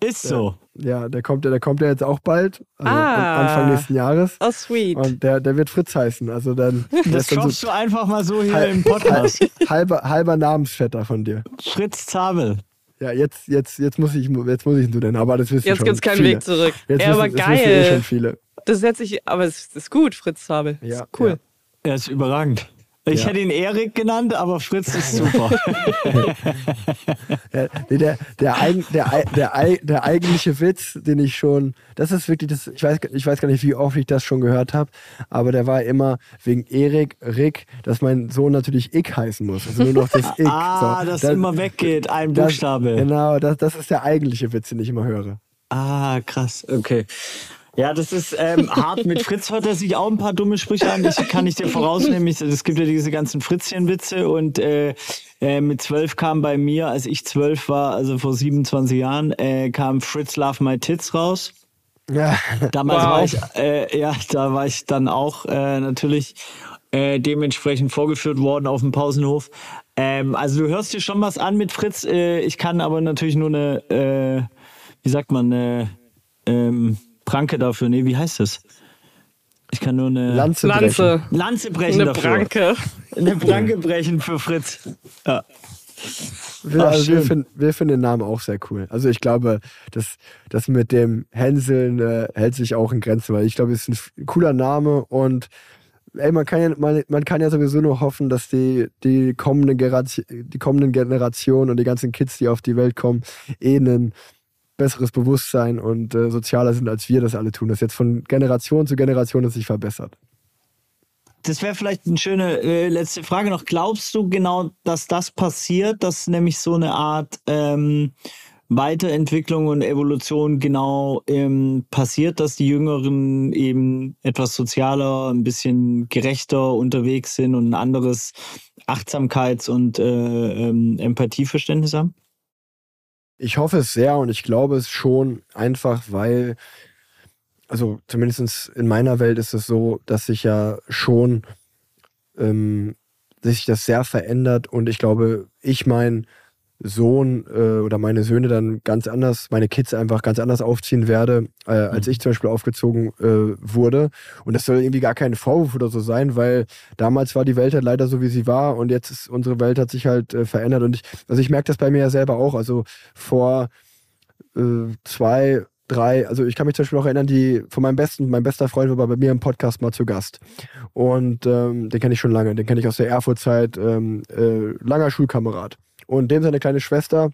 Ist so. Ja, der kommt, der kommt ja jetzt auch bald, also ah, Anfang nächsten Jahres. Oh, sweet. Und der, der wird Fritz heißen. Also dann. <laughs> Das droppst so du einfach mal so hier halb, im Podcast. <laughs> Halber, halber Namensvetter von dir. Fritz Zabel. Ja, jetzt, jetzt, jetzt muss ich, jetzt muss ich ihn so nennen, aber das wissen jetzt schon. Jetzt gibt's keinen viele. Weg zurück. Jetzt ja, wissen, aber das geil. wissen eh schon viele. Das setze ich, aber es ist gut, Fritz Zabel. Ja, ist cool. Ja. Er ist überragend. Ich ja. hätte ihn Erik genannt, aber Fritz ist super. <laughs> der, der, der, der, der, eigentliche Witz, den ich schon, das ist wirklich das, ich weiß, ich weiß gar nicht, wie oft ich das schon gehört habe, aber der war immer wegen Erik, Rick, dass mein Sohn natürlich Ick heißen muss. Also nur noch das <laughs> Ick. ah, so, dass das immer weggeht, ein Buchstabe. Das, genau, das, das ist der eigentliche Witz, den ich immer höre. Ah, krass, okay. Ja, das ist ähm, <laughs> hart. Mit Fritz hört er sich auch ein paar dumme Sprüche an. Das kann ich dir vorausnehmen. Es gibt ja diese ganzen Fritzchen-Witze und äh, äh, mit zwölf kam bei mir, als ich zwölf war, also vor 27 Jahren, äh, kam Fritz Love My Tits raus. Ja. Damals wow. war ich, äh, ja, da war ich dann auch äh, natürlich äh, dementsprechend vorgeführt worden auf dem Pausenhof. Ähm, also du hörst dir schon was an mit Fritz. Äh, ich kann aber natürlich nur eine, äh, wie sagt man, eine ähm, Pranke dafür. Nee, wie heißt das? Ich kann nur eine Lanze brechen. Lanze, Lanze brechen eine dafür. Pranke. Eine Pranke brechen für Fritz. Ja. Wir, Ach, also wir, schön. finden, wir finden den Namen auch sehr cool. Also ich glaube, das, das mit dem Hänseln äh, hält sich auch in Grenzen, weil ich glaube, es ist ein cooler Name und ey, man kann ja, man, man kann ja sowieso nur hoffen, dass die, die, kommende Generation, die kommenden Generationen und die ganzen Kids, die auf die Welt kommen, eh einen besseres Bewusstsein und äh, sozialer sind, als wir das alle tun. Das jetzt von Generation zu Generation das sich verbessert. Das wäre vielleicht eine schöne äh, letzte Frage noch. Glaubst du genau, dass das passiert, dass nämlich so eine Art ähm, Weiterentwicklung und Evolution genau ähm, passiert, dass die Jüngeren eben etwas sozialer, ein bisschen gerechter unterwegs sind und ein anderes Achtsamkeits- und äh, ähm, Empathieverständnis haben? Ich hoffe es sehr und ich glaube es schon einfach, weil, also zumindest in meiner Welt ist es so, dass sich ja schon ähm, sich das sehr verändert und ich glaube, ich mein Sohn äh, oder meine Söhne dann ganz anders, meine Kids einfach ganz anders aufziehen werde, äh, als ich zum Beispiel aufgezogen äh, wurde. Und das soll irgendwie gar kein Vorwurf oder so sein, weil damals war die Welt halt leider so, wie sie war und jetzt ist unsere Welt hat sich halt äh, verändert. Und ich, also ich merke das bei mir ja selber auch. Also vor äh, zwei, drei, also ich kann mich zum Beispiel auch erinnern, die von meinem besten, mein bester Freund war bei mir im Podcast mal zu Gast. Und ähm, den kenne ich schon lange, den kenne ich aus der Erfurt-Zeit, ähm, äh, langer Schulkamerad. Und dem seine kleine Schwester,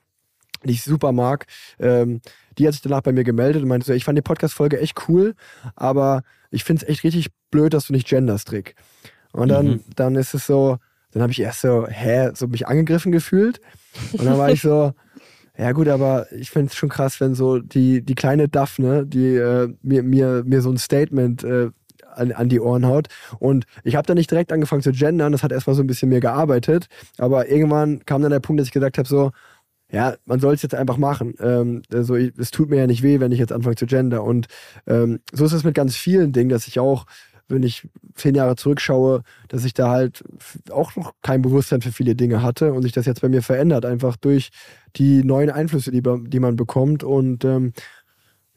die ich super mag, ähm, die hat sich danach bei mir gemeldet und meinte so, ich fand die Podcast-Folge echt cool, aber ich finde es echt richtig blöd, dass du nicht genderst, Rick. Und dann, mhm. dann ist es so, dann habe ich erst so, hä, so mich angegriffen gefühlt. Und dann war ich so, <laughs> ja gut, aber ich finde es schon krass, wenn so die, die kleine Daphne, die äh, mir, mir, mir so ein Statement äh, an, an die Ohren haut. Und ich habe da nicht direkt angefangen zu gendern, das hat erstmal so ein bisschen mehr gearbeitet. Aber irgendwann kam dann der Punkt, dass ich gesagt habe, so, ja, man soll es jetzt einfach machen. Ähm, also ich, es tut mir ja nicht weh, wenn ich jetzt anfange zu gender. Und ähm, so ist es mit ganz vielen Dingen, dass ich auch, wenn ich zehn Jahre zurückschaue, dass ich da halt auch noch kein Bewusstsein für viele Dinge hatte und sich das jetzt bei mir verändert, einfach durch die neuen Einflüsse, die, die man bekommt. Und ähm,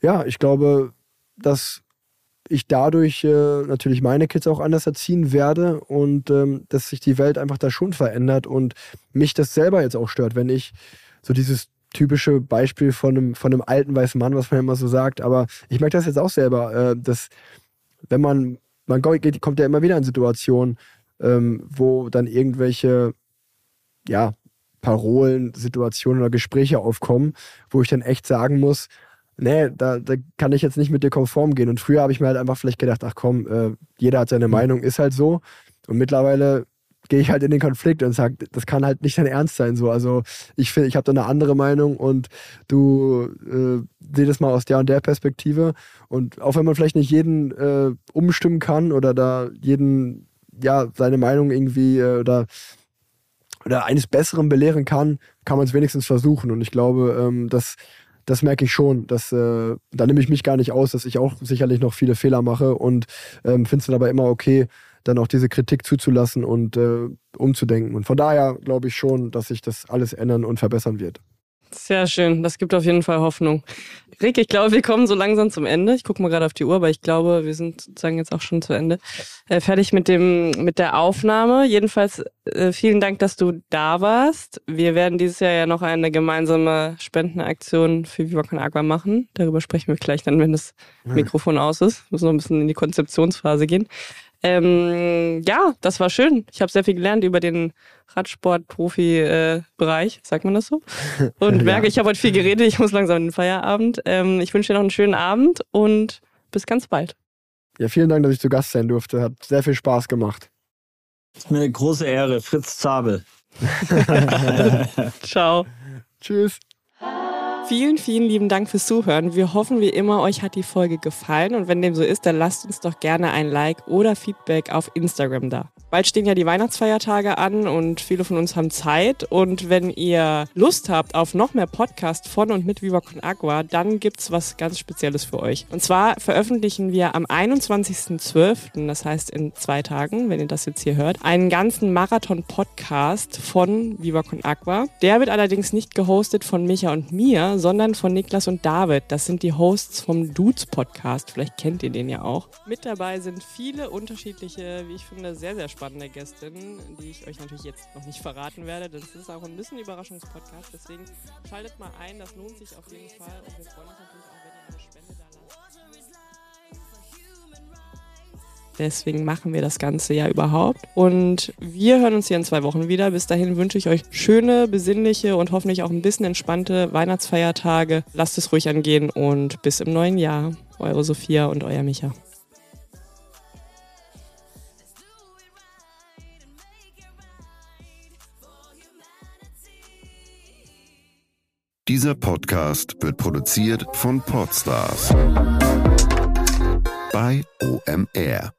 ja, ich glaube, dass ich dadurch äh, natürlich meine Kids auch anders erziehen werde und ähm, dass sich die Welt einfach da schon verändert und mich das selber jetzt auch stört, wenn ich so dieses typische Beispiel von einem, von einem alten weißen Mann, was man immer so sagt, aber ich merke das jetzt auch selber, äh, dass wenn man, man geht, kommt ja immer wieder in Situationen, ähm, wo dann irgendwelche, ja, Parolen, Situationen oder Gespräche aufkommen, wo ich dann echt sagen muss, nee, da, da kann ich jetzt nicht mit dir konform gehen. Und früher habe ich mir halt einfach vielleicht gedacht, ach komm, äh, jeder hat seine mhm. Meinung, ist halt so. Und mittlerweile gehe ich halt in den Konflikt und sage, das kann halt nicht dein Ernst sein. So. Also ich finde, ich habe da eine andere Meinung und du äh, sieh das mal aus der und der Perspektive. Und auch wenn man vielleicht nicht jeden äh, umstimmen kann oder da jeden, ja, seine Meinung irgendwie äh, oder, oder eines Besseren belehren kann, kann man es wenigstens versuchen. Und ich glaube, ähm, dass das merke ich schon. Dass, äh, da nehme ich mich gar nicht aus, dass ich auch sicherlich noch viele Fehler mache und ähm, finde es dann aber immer okay, dann auch diese Kritik zuzulassen und äh, umzudenken. Und von daher glaube ich schon, dass sich das alles ändern und verbessern wird. Sehr schön, das gibt auf jeden Fall Hoffnung. Rick, ich glaube, wir kommen so langsam zum Ende. Ich gucke mal gerade auf die Uhr, aber ich glaube, wir sind sozusagen jetzt auch schon zu Ende. Äh, fertig mit dem mit der Aufnahme. Jedenfalls äh, vielen Dank, dass du da warst. Wir werden dieses Jahr ja noch eine gemeinsame Spendenaktion für Viva Con Agua machen. Darüber sprechen wir gleich dann, wenn das Mikrofon aus ist. Wir müssen noch ein bisschen in die Konzeptionsphase gehen. Ähm, ja, das war schön. Ich habe sehr viel gelernt über den Radsport-Profi-Bereich, sagt man das so? <laughs> Und merke, ich habe heute viel geredet, ich muss langsam in den Feierabend. Ähm, ich wünsche dir noch einen schönen Abend und bis ganz bald. Ja, vielen Dank, dass ich zu Gast sein durfte. Hat sehr viel Spaß gemacht. Mir eine große Ehre, Fritz Zabel. <laughs> <laughs> Ciao. Tschüss. Vielen, vielen lieben Dank fürs Zuhören. Wir hoffen wie immer, euch hat die Folge gefallen und wenn dem so ist, dann lasst uns doch gerne ein Like oder Feedback auf Instagram da. Bald stehen ja die Weihnachtsfeiertage an und viele von uns haben Zeit und wenn ihr Lust habt auf noch mehr Podcast von und mit Viva Con Agua, dann gibt's was ganz Spezielles für euch. Und zwar veröffentlichen wir am 21.12., das heißt in zwei Tagen, wenn ihr das jetzt hier hört, einen ganzen Marathon-Podcast von Viva Con Agua. Der wird allerdings nicht gehostet von Micha und mir, sondern von Niklas und David. Das sind die Hosts vom Dudes Podcast. Vielleicht kennt ihr den ja auch. Mit dabei sind viele unterschiedliche, wie ich finde, sehr, sehr spannende Gästinnen, die ich euch natürlich jetzt noch nicht verraten werde. Das ist auch ein bisschen Überraschungspodcast. Deswegen schaltet mal ein, das lohnt sich auf jeden Fall. Und wir freuen uns natürlich Deswegen machen wir das Ganze ja überhaupt. Und wir hören uns hier in zwei Wochen wieder. Bis dahin wünsche ich euch schöne, besinnliche und hoffentlich auch ein bisschen entspannte Weihnachtsfeiertage. Lasst es ruhig angehen und bis im neuen Jahr. Eure Sophia und euer Micha. Dieser Podcast wird produziert von Podstars bei OMR.